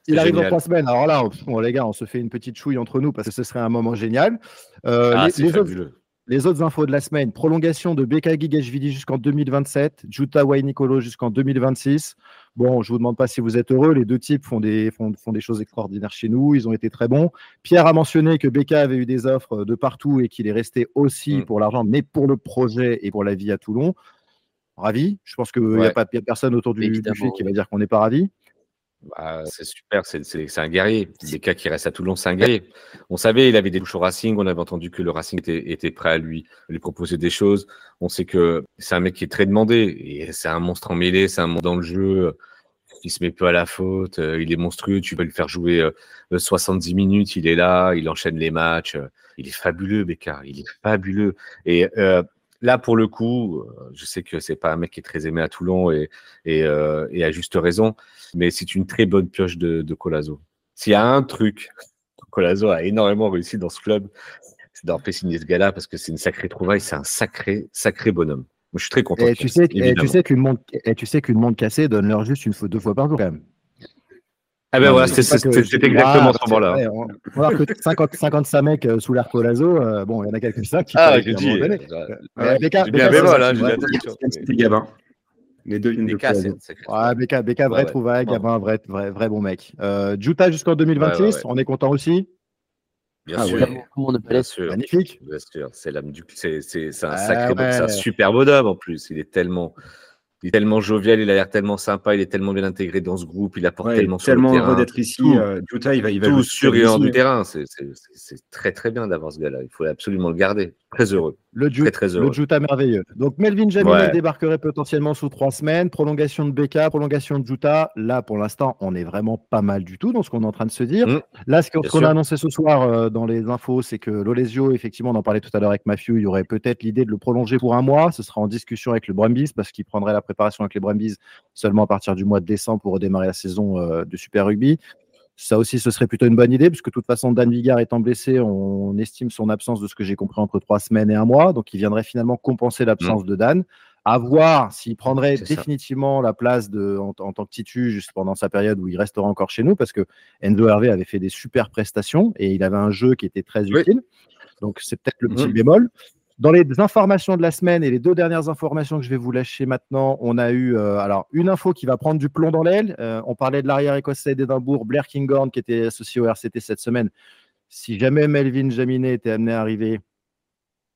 Il arrive dans trois semaines. Alors là, on- bon, les gars, on se fait une petite chouille entre nous parce que ce serait un moment génial. Euh, Ah, les, autres, fabuleux. les autres infos de la semaine prolongation de Beka Gigashvili jusqu'en 2027, Juta Wainikolo jusqu'en 2026. Bon, je vous demande pas si vous êtes heureux. Les deux types font des, font, font des choses extraordinaires chez nous. Ils ont été très bons. Pierre a mentionné que Beka avait eu des offres de partout et qu'il est resté aussi Mm. pour l'argent, mais pour le projet et pour la vie à Toulon. Ravi. Je pense qu'il n'y a, Ouais. a personne autour du, du qui va dire qu'on n'est pas ravi. Bah, c'est super, c'est un guerrier. Les cas qui restent à Toulon, c'est un guerrier. On savait, il avait des touches au Racing, on avait entendu que le Racing était, était prêt à lui, lui proposer des choses. On sait que c'est un mec qui est très demandé, et c'est un monstre en mêlée, c'est un monstre dans le jeu. Il se met peu à la faute, euh, il est monstrueux, tu peux le faire jouer euh, 70 minutes, il est là, il enchaîne les matchs. euh, Il est fabuleux, Bécard, il est fabuleux. Et euh, là, pour le coup, euh, je sais que c'est pas un mec qui est très aimé à Toulon, et, et, euh, et à juste raison mais c'est une très bonne pioche de, de Colazo. S'il y a un truc, [laughs] Colazo a énormément réussi dans ce club, c'est d'avoir fait signer ce gars-là parce que c'est une sacrée trouvaille, c'est un sacré, sacré bonhomme. Moi, je suis très content. Et tu sais, et tu évidemment. sais qu'une montre, tu sais qu'une montre cassée donne l'heure juste une fois, deux fois par jour quand même. Ah ben Non, voilà, c'est exactement Ah, ce moment-là. on va voir que 50, 55 mecs euh, sous l'air Colazo, euh, bon, il y en a quelques-uns qui Ah, j'ai dit. euh, hein, attention. C'était Gabin. Les deux viennent Des de Ouais, Becca, Becca, vrai trouvaille. Gabin, vrai, vrai, vrai bon mec. Euh, Juta jusqu'en 2026, Ouais, ouais, ouais. on est content aussi? Bien Ah, sûr. ouais. Bien sûr. Magnifique. Bien sûr, c'est l'âme du c'est un sacré c'est un super bonhomme en plus, il est tellement il est tellement jovial, il a l'air tellement sympa, il est tellement bien intégré dans ce groupe, il apporte Ouais, tellement sur tellement le heureux d'être ici. Tout. euh, il va, il va tout sur et hors du hein. terrain. C'est très très bien d'avoir ce gars-là. Il faut absolument le garder. Très heureux. Le, Ju- Très très le heureux. Juta merveilleux. Donc Melvin Jaminet Ouais. débarquerait potentiellement sous trois semaines. Prolongation de Becca, prolongation de Juta. Là, pour l'instant, on est vraiment pas mal du tout dans ce qu'on est en train de se dire. Mm. Là, ce qu'on a annoncé ce soir euh, dans les infos, c'est que l'Olesio, effectivement, on en parlait tout à l'heure avec Matthew, il y aurait peut-être l'idée de le prolonger pour un mois. Ce sera en discussion avec le Brumbies parce qu'il prendrait la préparation avec les Brumbies seulement à partir du mois de décembre pour redémarrer la saison euh, de Super Rugby. Ça aussi, ce serait plutôt une bonne idée, puisque de toute façon, Dan Vigard étant blessé, on estime son absence de ce que j'ai compris entre trois semaines et un mois. Donc, il viendrait finalement compenser l'absence de Dan. À voir s'il prendrait ça. définitivement la place de, en, en tant que titu juste pendant sa période où il restera encore chez nous, parce que Enzo Hervé avait fait des super prestations et il avait un jeu qui était très Oui. utile. Donc, c'est peut-être le petit Mhm. bémol. Dans les informations de la semaine et les deux dernières informations que je vais vous lâcher maintenant, on a eu euh, alors une info qui va prendre du plomb dans l'aile. Euh, on parlait de l'arrière écossais d'Édimbourg, Blair Kinghorn, qui était associé au RCT cette semaine. Si jamais Melvin Jaminet était amené à arriver,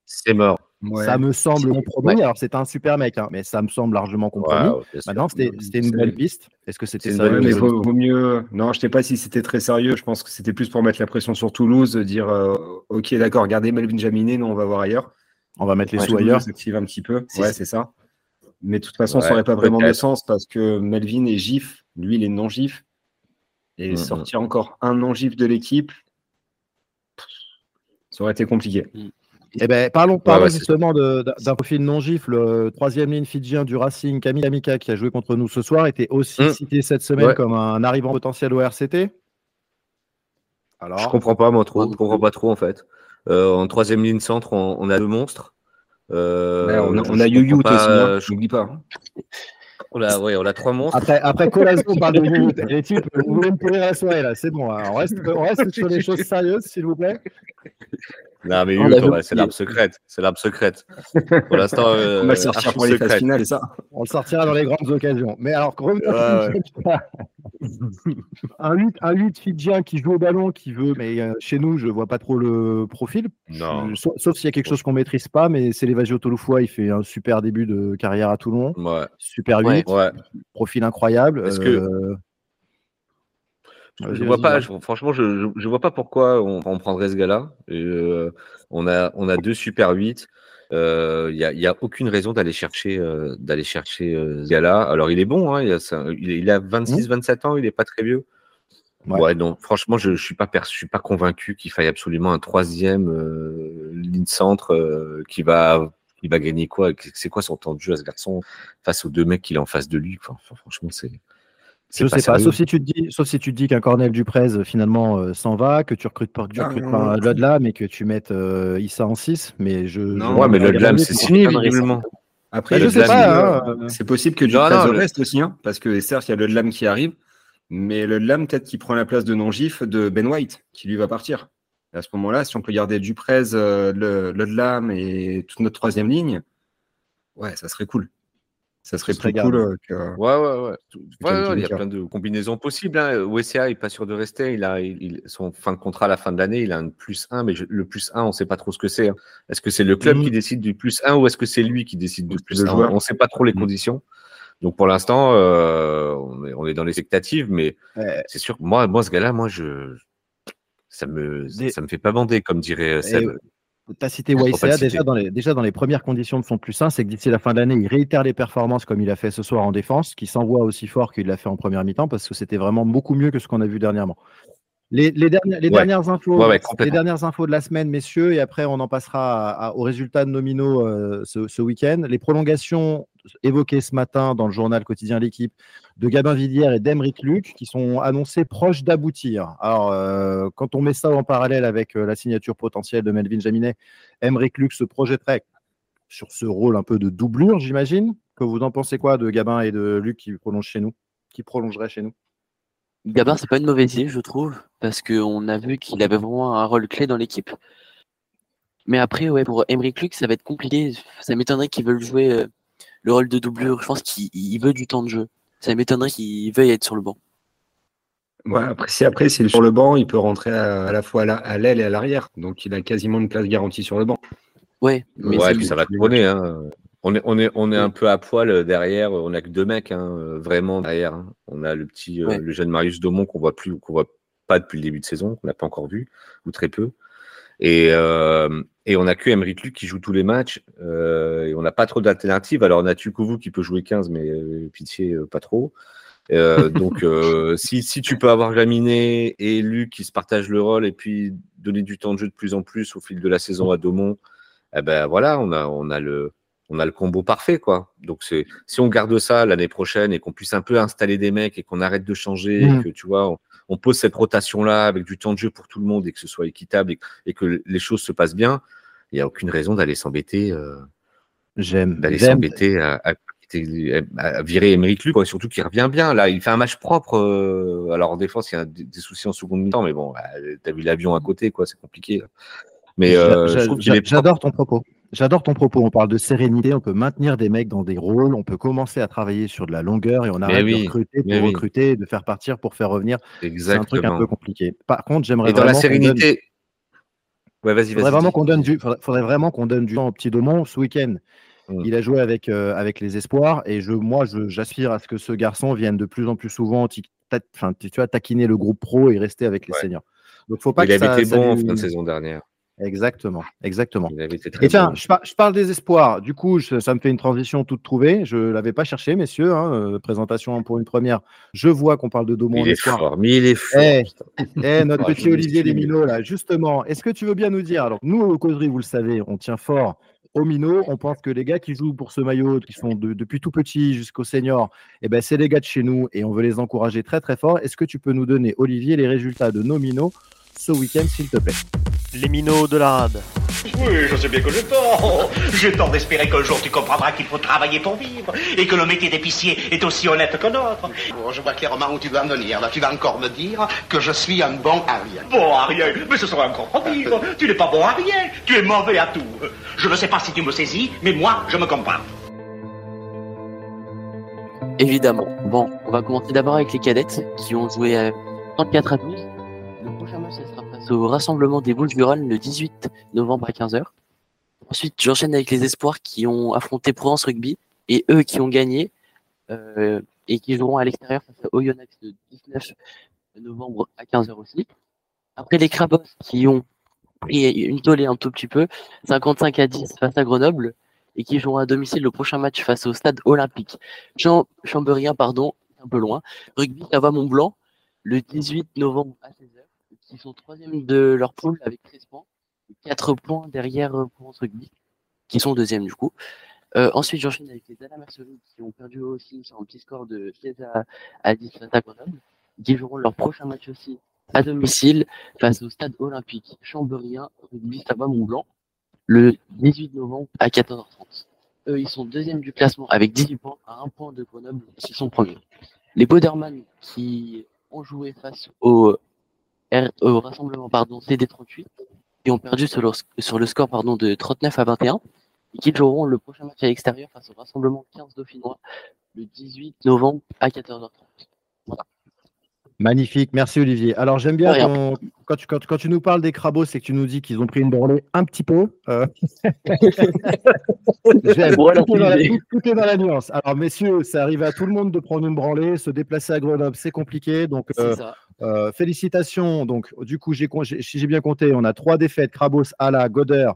C'est mort. Ouais. ça me semble compromis. Alors, c'est un super mec, hein, mais ça me semble largement compromis. Maintenant, c'était une bonne piste. Est-ce que c'était sérieux? mais vaut, vaut mieux. Non, je sais pas si c'était très sérieux. Je pense que c'était plus pour mettre la pression sur Toulouse, de dire euh, Ok, d'accord, regardez Melvin Jaminet, nous on va voir ailleurs. On va mettre les Ouais, sous ailleurs. s'active un petit peu. C'est Ouais, ça. c'est ça. Mais de toute façon, ça n'aurait pas vraiment de sens parce que Melvin est gif, lui il est non gif. Et sortir encore un non gif de l'équipe, ça aurait été compliqué. Eh ben, parlons, parlons ouais, justement de- d'un profil non gifle. Le troisième ligne fidjien du Racing, Camille Kamika, qui a joué contre nous ce soir, était aussi Mm. cité cette semaine Ouais. comme un arrivant potentiel au RCT. Je Alors, comprends pas, moi, trop. Ouais. Je comprends pas trop, en fait. Euh, en troisième ligne centre, on, on a deux monstres. Euh, on a, on comprends aussi, hein, euh, je- n'oublie pas. on a, ouais, on a trois monstres. après, après [laughs] on parle de Youyou. Les types, vous voulez me pourrir la soirée, là, c'est bon. hein. On reste, on reste sur les choses sérieuses, s'il vous plaît. Non, mais quand c'est l'arme secrète. C'est l'arme secrète. Pour [laughs] l'instant, euh, on va le sortir pour les phases finales, ça. On le sortira dans les grandes occasions. Mais alors, Ouais, un 8, un 8 fidjien qui joue au ballon, qui veut, mais euh, chez nous, je vois pas trop le profil. Non. Je- Sauf, sauf s'il y a quelque chose qu'on maîtrise pas, mais c'est l'Evasio Touloufois, il fait un super début de carrière à Toulon. Ouais. Super 8, Ouais. Profil incroyable. Est-ce euh, Je vois pas, je- franchement, je, je, je vois pas pourquoi on, on prendrait ce gars-là. Euh, on a, on a deux super 8. Il n'y a, y a aucune raison d'aller chercher, euh, d'aller chercher euh, ce gars-là. Alors, il est bon, hein, il, a, il, a 26, 27 ans, il est pas très vieux. Ouais. Ouais, non, franchement, je, je suis pas perçu, je suis pas convaincu qu'il faille absolument un troisième euh, ligne centre euh, qui va, qui va gagner quoi C'est quoi son temps de jeu à ce garçon face aux deux mecs qu'il a en face de lui quoi. Enfin, Franchement, c'est. Je sais pas, sauf si tu te dis, sauf si tu te dis qu'un Cornel Duprez euh, finalement euh, s'en va, que tu recrutes pas, que tu recrutes pas. Ludlam mais que tu mettes euh, Issa en 6, mais je. Non, je- Ouais, mais je- le Dlam, je- c'est signé, pas visiblement. Après, Bah, je sais pas, hein. c'est possible que du Non, non, le- reste aussi, hein, parce que certes, il y a le Dlam qui arrive, mais le Dlam, peut-être qu'il prend la place de non-gif de Ben White, qui lui va partir. Et à ce moment-là, si on peut garder Duprez, euh, le, le Dlam et toute notre troisième ligne, ouais, ça serait cool. Ça serait plus cool euh, que. Ouais, ouais, ouais. Il y a plein de combinaisons possibles. Hein. WCA n'est pas sûr de rester. Il a il- son fin de contrat à la fin de l'année. Il a un plus 1, mais je- le plus 1, on ne sait pas trop ce que c'est. hein. Est-ce que c'est le club qui décide du plus 1 ou est-ce que c'est lui qui décide du plus le 1 joueur. On ne sait pas trop les Mhm. conditions. Donc pour l'instant, euh, on, est, on est dans les expectatives, mais Ouais. c'est sûr que moi, moi, ce gars-là, moi, je. Ça me, Des- ça me fait pas bander, comme dirait euh, Seb. Tu as cité YCA déjà dans, les, déjà dans les premières conditions de son plus 1, c'est que d'ici la fin de l'année, il réitère les performances comme il a fait ce soir en défense, qui s'envoie aussi fort qu'il l'a fait en première mi-temps, parce que c'était vraiment beaucoup mieux que ce qu'on a vu dernièrement. Les, les dernières, les Ouais. dernières infos, Ouais, ouais, les complètement. dernières infos de la semaine, messieurs, et après on en passera à- à- aux résultats nominaux euh, ce, ce week-end. Les prolongations évoquées ce matin dans le journal quotidien L'équipe de Gabin Villière et d'Emeric Luc qui sont annoncées proches d'aboutir. Alors, euh, quand on met ça en parallèle avec euh, la signature potentielle de Melvin Jaminet, Emeric Luc se projetterait sur ce rôle un peu de doublure, j'imagine. Que vous en pensez quoi de Gabin et de Luc qui prolongent chez nous Qui prolongerait chez nous? Gabin, c'est pas une mauvaise idée, je trouve, parce qu'on a vu qu'il avait vraiment un rôle clé dans l'équipe. Mais après, ouais, pour Emeric Luc, ça va être compliqué. Ça m'étonnerait qu'il veuille jouer euh, le rôle de doublure. Je pense qu'il il veut du temps de jeu. Ça m'étonnerait qu'il veuille être sur le banc. Ouais, après, si après, s'il est sur le banc, il peut rentrer à, à la fois à la- à l'aile et à l'arrière. Donc, il a quasiment une place garantie sur le banc. Ouais, mais ouais, c'est- puis ça va tourner. Hein. On est, on est, on est un peu à poil euh, derrière. On a que deux mecs, hein, euh, vraiment derrière. hein. On a le petit, euh, le jeune Marius Daumont qu'on voit plus, qu'on voit pas depuis le début de saison, qu'on n'a pas encore vu ou très peu. Et, euh, et on a que Emeric Luc qui joue tous les matchs. euh, et on n'a pas trop d'alternatives. Alors on a Tukovu qui peut jouer 15, mais euh, pitié, euh, pas trop. [laughs] Donc si, si tu peux avoir Jaminet et Luc qui se partagent le rôle et puis donner du temps de jeu de plus en plus au fil de la saison à Daumont, eh ben voilà, on a, on a le, on a le combo parfait, quoi. Donc si on garde ça l'année prochaine et qu'on puisse un peu installer des mecs et qu'on arrête de changer, et que tu vois, on, on pose cette rotation-là avec du temps de jeu pour tout le monde et que ce soit équitable et que les choses se passent bien, il n'y a aucune raison d'aller s'embêter, euh, J'aime. d'aller s'embêter à, à- à virer Émeric Luc, surtout qu'il revient bien. Là, il fait un match propre. euh, alors en défense, il y a des, soucis en seconde mi-temps, mais bon, bah, t'as vu l'avion à côté, quoi, c'est compliqué. Mais euh. J'adore ton propos. J'adore ton propos. On parle de sérénité. On peut maintenir des mecs dans des rôles. On peut commencer à travailler sur de la longueur et on arrête oui, de recruter oui. recruter, de faire partir pour faire revenir. C'est un truc un peu compliqué. Par contre, j'aimerais Et dans la sérénité. Ouais, vas-y, faudrait vraiment qu'on donne du, faudrait, faudrait vraiment qu'on donne du temps au petit Daumont ce week-end. Mm. Il a joué avec, euh, avec les espoirs et je, moi, j'aspire à ce que ce garçon vienne de plus en plus souvent, tu vois, taquiner le groupe pro et rester avec les Ouais. seniors. Donc, faut pas Il que avait ça, été ça bon en fin de saison dernière. Exactement, exactement. Et tiens, je, par- je parle des espoirs. Du coup, je- ça me fait une transition toute trouvée. Je l'avais pas cherché, messieurs. hein, euh, présentation pour une première. Je vois qu'on parle de Daumont il est espoir. fort, mais il est fort. Notre [laughs] Ah, petit Olivier. Desminots, là, justement, est-ce que tu veux bien nous dire Alors, nous, aux causeries, vous le savez, on tient fort aux minots. On pense que les gars qui jouent pour ce maillot, qui sont de- depuis tout petit jusqu'au senior, eh ben, c'est les gars de chez nous et on veut les encourager très, très fort. Est-ce que tu peux nous donner, Olivier, les résultats de nos minots ce week-end, s'il te plaît? Les minots de la rade. Oui, je sais bien que j'ai tort. J'ai tort d'espérer qu'un jour tu comprendras qu'il faut travailler pour vivre et que le métier d'épicier est aussi honnête que notre. Bon, je vois clairement où tu vas en venir. Là, tu vas encore me dire que je suis un bon à rien. Bon à rien, mais ce sera encore trop dire. Tu n'es pas bon à rien, tu es mauvais à tout. Je ne sais pas si tu me saisis, mais moi, je me comprends. Évidemment. Bon, on va commencer d'abord avec les cadettes qui ont joué à 34 à 12. Au rassemblement des Bouches du Rhône le 18 novembre à 15h. Ensuite, j'enchaîne avec les espoirs qui ont affronté Provence Rugby et eux qui ont gagné euh, et qui joueront à l'extérieur face à Oyonnax le 19 novembre à 15h aussi. Après les Crabos qui ont pris une tollée un tout petit peu, 55 à 10 face à Grenoble et qui joueront à domicile le prochain match face au stade olympique. Champ Chambérien, pardon, un peu loin. Rugby, ça va Mont Blanc, le 18 novembre à 16h, qui sont troisième de leur poule avec 13 points, 4 points derrière euh, Provence Rugby, qui sont deuxième du coup. Euh, ensuite, j'enchaîne avec les Alamerceries qui ont perdu aussi un petit score de 16 à, à 10 face à Grenoble, qui joueront leur prochain match aussi à domicile face au stade olympique Chambérien, Rugby, ça va Mont Blanc, le 18 novembre à 14h30. eux, ils sont deuxième du classement avec 18 points, à un point de Grenoble, qui sont premiers. Les Boderman qui ont joué face au, au rassemblement pardon, CD38 et ont perdu sur le, sur le score pardon, de 39 à 21 et qui joueront le prochain match à l'extérieur face au rassemblement 15 dauphinois le 18 novembre à 14h30. Magnifique, merci Olivier. Alors j'aime bien rien. quand, tu, quand, quand tu nous parles des crabos, c'est que tu nous dis qu'ils ont pris une branlée un petit peu. euh. [laughs] J'aime. Voilà, tout, est dans la, Olivier. tout- tout est dans la nuance. Alors messieurs, ça arrive à tout le monde de prendre une branlée, se déplacer à Grenoble, c'est compliqué. Donc euh, ça. Euh, félicitations. Donc du coup, j'ai si j'ai bien compté, on a trois défaites, Crabos, Ala, Goder.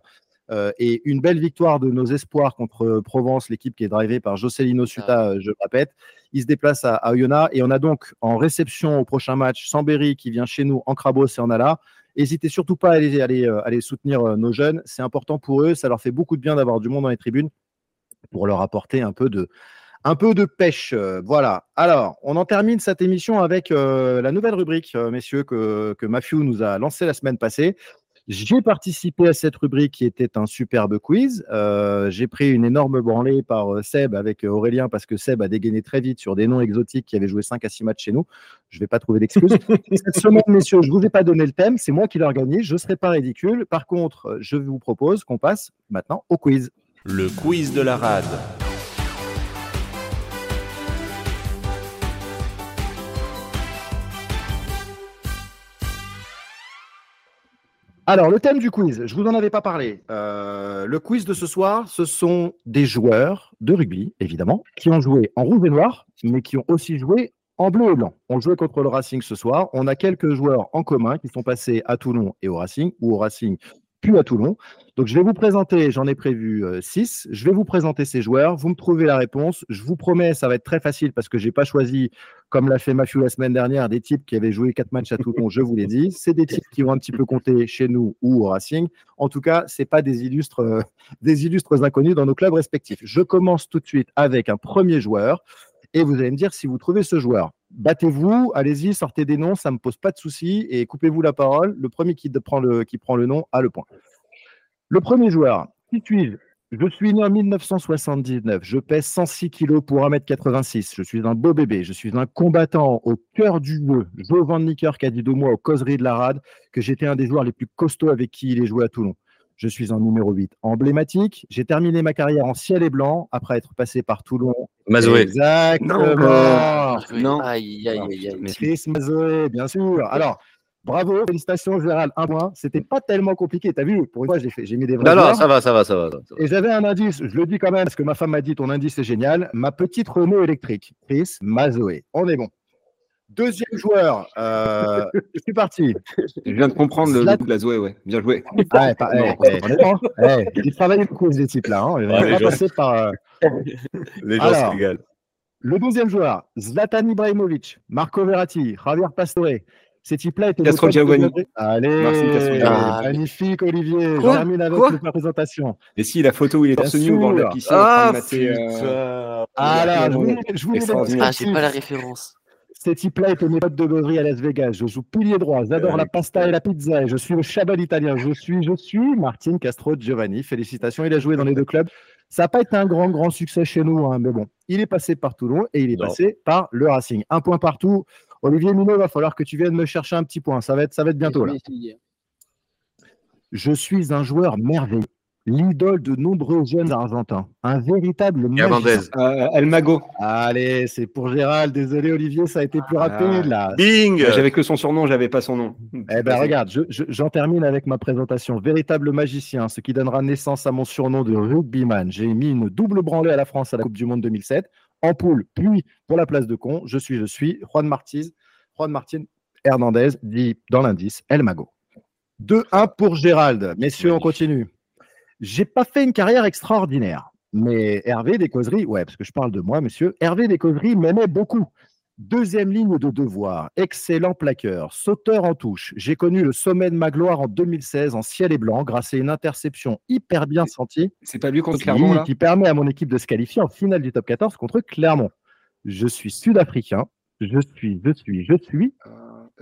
euh, et une belle victoire de nos espoirs contre euh, Provence, l'équipe qui est drivée par Jocelino Suta, euh, je le répète. Il se déplace à, à Oyonnax et on a donc en réception au prochain match Sambéry qui vient chez nous en Crabos et en Ala. N'hésitez surtout pas à aller, aller, aller soutenir nos jeunes. C'est important pour eux. Ça leur fait beaucoup de bien d'avoir du monde dans les tribunes pour leur apporter un peu de, un peu de pêche. Euh, Voilà. Alors, on en termine cette émission avec euh, la nouvelle rubrique, euh, messieurs, que, que Matthew nous a lancée la semaine passée. J'ai participé à cette rubrique qui était un superbe quiz. Euh, J'ai pris une énorme branlée par Seb avec Aurélien parce que Seb a dégainé très vite sur des noms exotiques qui avaient joué 5 à 6 matchs chez nous. Je ne vais pas trouver d'excuses. [laughs] Cette semaine, messieurs, je ne vous ai pas donné le thème. C'est moi qui l'ai organisé. Je ne serai pas ridicule. Par contre, je vous propose qu'on passe maintenant au quiz. Le quiz de la rade. Alors, le thème du quiz, je vous en avais pas parlé. Euh, le quiz de ce soir, ce sont des joueurs de rugby, évidemment, qui ont joué en rouge et noir, mais qui ont aussi joué en bleu et blanc. On jouait contre le Racing ce soir. On a quelques joueurs en commun qui sont passés à Toulon et au Racing, ou au Racing puis à Toulon. Donc, je vais vous présenter, j'en ai prévu euh, six. Je vais vous présenter ces joueurs. Vous me trouvez la réponse. Je vous promets, ça va être très facile parce que j'ai pas choisi, comme l'a fait Mathieu la semaine dernière, des types qui avaient joué quatre matchs à Toulon. Je vous l'ai dit. C'est des types qui vont un petit peu compter chez nous ou au Racing. En tout cas, c'est pas des illustres, euh, des illustres inconnus dans nos clubs respectifs. Je commence tout de suite avec un premier joueur et vous allez me dire si vous trouvez ce joueur. Battez-vous, allez-y, sortez des noms, ça ne me pose pas de soucis et coupez-vous la parole. Le premier qui prend le, nom a le point. Le premier joueur, qui suis-je Je suis né en 1979, je pèse 106 kg pour 1m86, je suis un beau bébé, je suis un combattant au cœur du jeu. Joe Van Nicker qui a dit de moi aux causeries de la rade que j'étais un des joueurs les plus costauds avec qui il est joué à Toulon. Je suis un numéro 8 emblématique. J'ai terminé ma carrière en ciel et blanc après être passé par Toulon. Mazoé. Exactement. Non. Aïe, aïe, aïe, Chris Mazoé, bien sûr. Alors, bravo, félicitations Gérald, un point. C'était pas tellement compliqué, t'as vu Pour une fois, j'ai fait, j'ai mis des vrais Non, non, ça va, ça va, ça va. ça va. Et j'avais un indice, je le dis quand même, parce que ma femme m'a dit ton indice est génial. Ma petite Renault électrique, Chris Mazoé. On est bon. Deuxième joueur, euh, [laughs] je suis parti. Je viens de comprendre le, Zlat- le coup de la Zoé, ouais. Bien joué. Ah, ouais, pas- [laughs] Non, eh, pas eh, honnêtement, eh, ils travaillent beaucoup, ces types-là. Hein. Ils les pas gens- passer par. euh, [laughs] Les gens Alors. Le douzième joueur, Zlatan Ibrahimovic, Marco Verratti, Javier Pastore. Ces types-là étaient. Castro de Giovanni. Allez, Merci, Castro Giovanni. magnifique Olivier. Quoi Je termine avec Quoi la présentation. Et si, la photo où il est torse nu au bord de la piscine Ah, euh. Ah là, je je voulais extraordinaire. Ah, la référence. Ces types-là étaient mes potes de Gaudry à Las Vegas. Je joue pilier droit. J'adore Euh, la pasta et la pizza. Et je suis le chabal italien. Je suis, je suis Martin Castro Giovanni. Félicitations. Il a joué dans les deux clubs. Ça n'a pas été un grand, grand succès chez nous, hein, mais bon, il est passé par Toulon et il est Non. passé par le Racing. Un point partout. Olivier Minot, il va falloir que tu viennes me chercher un petit point. Ça va être, ça va être bientôt là. Je suis un joueur merveilleux, l'idole de nombreux jeunes argentins, un véritable Hernandez. magicien. euh, El Mago. Allez, c'est pour Gérald. Désolé Olivier, ça a été plus Ah. rapide là. Bing J'avais que son surnom, j'avais pas son nom. Eh ben regarde, je- je- j'en termine avec ma présentation. Véritable magicien, ce qui donnera naissance à mon surnom de rugbyman. J'ai mis une double branlée à la France à la Coupe du Monde 2007, en poule, puis pour la place de con. Je suis, je suis Juan Martiz, Juan Martin Hernandez, dit dans l'indice El Mago. 2-1 pour Gérald. Messieurs, on continue. J'ai pas fait une carrière extraordinaire, mais Hervé Descauseries, ouais, parce que je parle de moi, monsieur, Hervé Descauseries m'aimait beaucoup. Deuxième ligne de devoir, excellent plaqueur, sauteur en touche. J'ai connu le sommet de ma gloire en 2016 en ciel et blanc grâce à une interception hyper bien sentie C'est pas lui contre Clermont, là? qui permet à mon équipe de se qualifier en finale du top 14 contre Clermont. Je suis sud-africain. Je suis, je suis, je suis.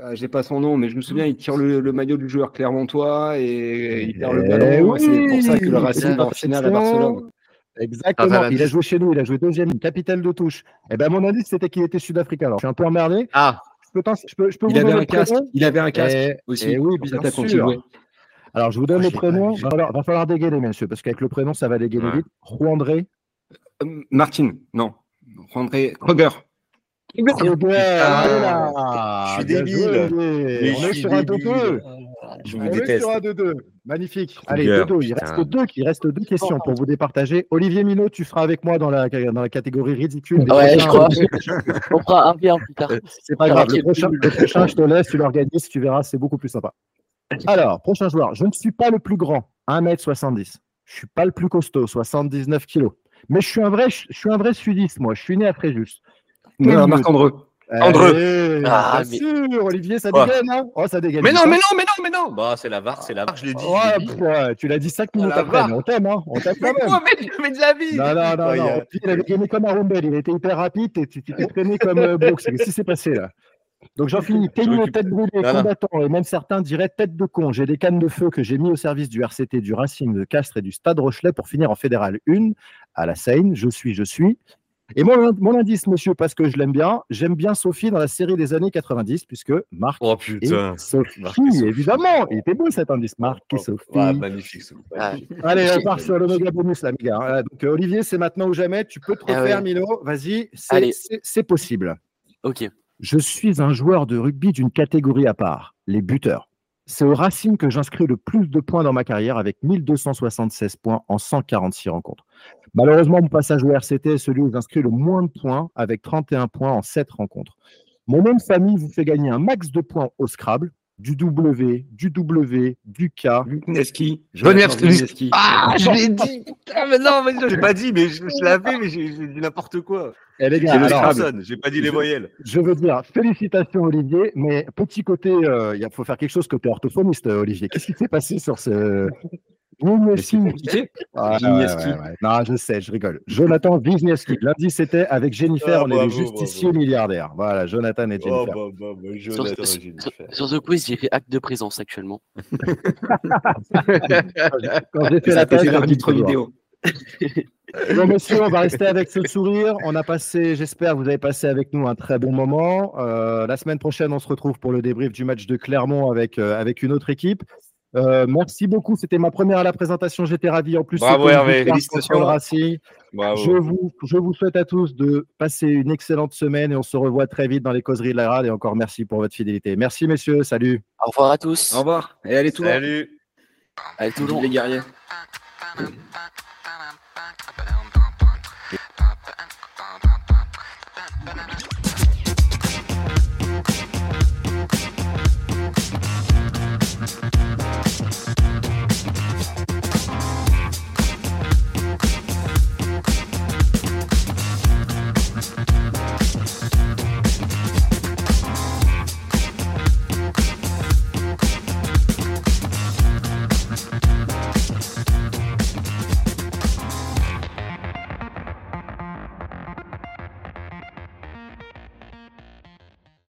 Ah, J'ai pas son nom, mais je me souviens, il tire le, le maillot du joueur clermontois et il perd le Eh ballon. et oui, c'est pour ça que le Racing va en finale à. Barcelone. Exactement. Il a joué chez nous, il a joué deuxième, capitaine de touche. Et ben mon indice c'était qu'il était sud-africain. Alors je suis un peu emmerdé. Ah. Je peux, je peux, je peux il, vous avait donner un casque. il avait un casque et, aussi. Et oui, bien sûr. Alors, je vous donne oh, le prénom. Il va falloir, va falloir dégainer, monsieur, parce qu'avec le prénom, ça va dégainer ouais. vite. Juandré. Euh, Martin, non. Juandré Kroger. Ah, je suis débile. Mais on est sur un 2-2. Je vous on déteste. est sur un 2-2. Magnifique. Allez, 2-2. Il reste deux, il reste deux questions pour vous départager. Olivier Minot, tu feras avec moi dans la, dans la catégorie ridicule. Ouais, je crois. on fera un bien plus tard. C'est pas grave. Le prochain, le prochain, je te laisse, tu l'organises, tu verras, c'est beaucoup plus sympa. Alors, prochain joueur. Je ne suis pas le plus grand, 1m70. Je ne suis pas le plus costaud, 79 kg. Mais je suis un vrai, je suis un vrai sudiste, moi. Je suis né à Fréjus. Non, Marc Andreux. Andreux. Ah, bien sûr, Olivier, ça dégaine, hein Oh, ça dégaine. Mais non, mais non, mais non, mais non. Bah, c'est la VAR, c'est la VAR, je l'ai dit. Ouais, je ouais, tu l'as dit 5 minutes après, mais on t'aime, hein On t'aime quand Mais même. quoi, mais, mais de la vie. Non, non, non, Ouais, non. a- Olivier, Il avait gagné comme un Rumbel, il était hyper rapide et tu t'es traîné comme euh, Brooks. Qu'est-ce qui s'est passé là? Donc j'en finis. Récupère- tête brûlée, combattant, et même certains diraient tête de con. J'ai des cannes de feu que j'ai mis au service du RCT, du Racing, de Castres et du Stade Rochelet pour finir en Fédéral 1 à la Seine. Je suis, je suis. Et mon, mon indice, monsieur, parce que je l'aime bien, j'aime bien Sophie dans la série des années 90, puisque Marc Oh et putain. Sophie, Marc et Sophie. évidemment. Il était beau cet indice, Marc et Oh, Sophie. ouais, magnifique. Ah. Allez, on part sur le méga bonus, là, gars. Voilà, donc, euh, Olivier, c'est maintenant ou jamais. Tu peux te Ah refaire, ouais. Milo. Vas-y, c'est possible. Ok. Je suis un joueur de rugby d'une catégorie à part, les buteurs. C'est au Racing que j'inscris le plus de points dans ma carrière avec 1276 points en 146 rencontres. Malheureusement, mon passage au RCT est celui où j'inscris le moins de points avec 31 points en 7 rencontres. Mon nom de famille vous fait gagner un max de points au Scrabble, du W, du W, du K. Wisniewski. Wisniewski. Ah, je l'ai dit. Putain, mais non, mais je l'ai pas dit, mais je, je l'avais, mais j'ai dit n'importe quoi. Eh, les gars, J'ai pas dit les je- voyelles. Je veux dire, félicitations Olivier, mais petit côté, euh, il faut faire quelque chose côté orthophoniste, euh, Olivier. Qu'est-ce qui s'est passé sur ce. Wisniewski. Ah, ouais, ouais, ouais. Non, je sais, je rigole. Jonathan Wisniewski. Lundi, c'était avec Jennifer, Ah, on est les justiciers milliardaires. Voilà, Jonathan et Oh, Jennifer. bah, bah, bah, Sur, Jonathan, sur- j'ai dit sur- sur ce quiz, j'ai fait acte de présence actuellement. [laughs] Quand j'ai fait Ça la dis toujours. vidéo. [laughs] Bon, messieurs, on va rester avec ce sourire. On a passé, j'espère, que vous avez passé avec nous un très bon moment. Euh, la semaine prochaine, on se retrouve pour le débrief du match de Clermont avec, euh, avec une autre équipe. Euh, merci beaucoup. C'était ma première à la présentation. J'étais ravi. En plus, Bravo, Hervé. Félicitations. Bravo. Je vous, je vous souhaite à tous de passer une excellente semaine et on se revoit très vite dans les causeries de la rade. Et encore merci pour votre fidélité. Merci, messieurs. Salut. Au revoir à tous. Au revoir. Et allez tout le monde. Salut. Allez, tout le Les guerriers.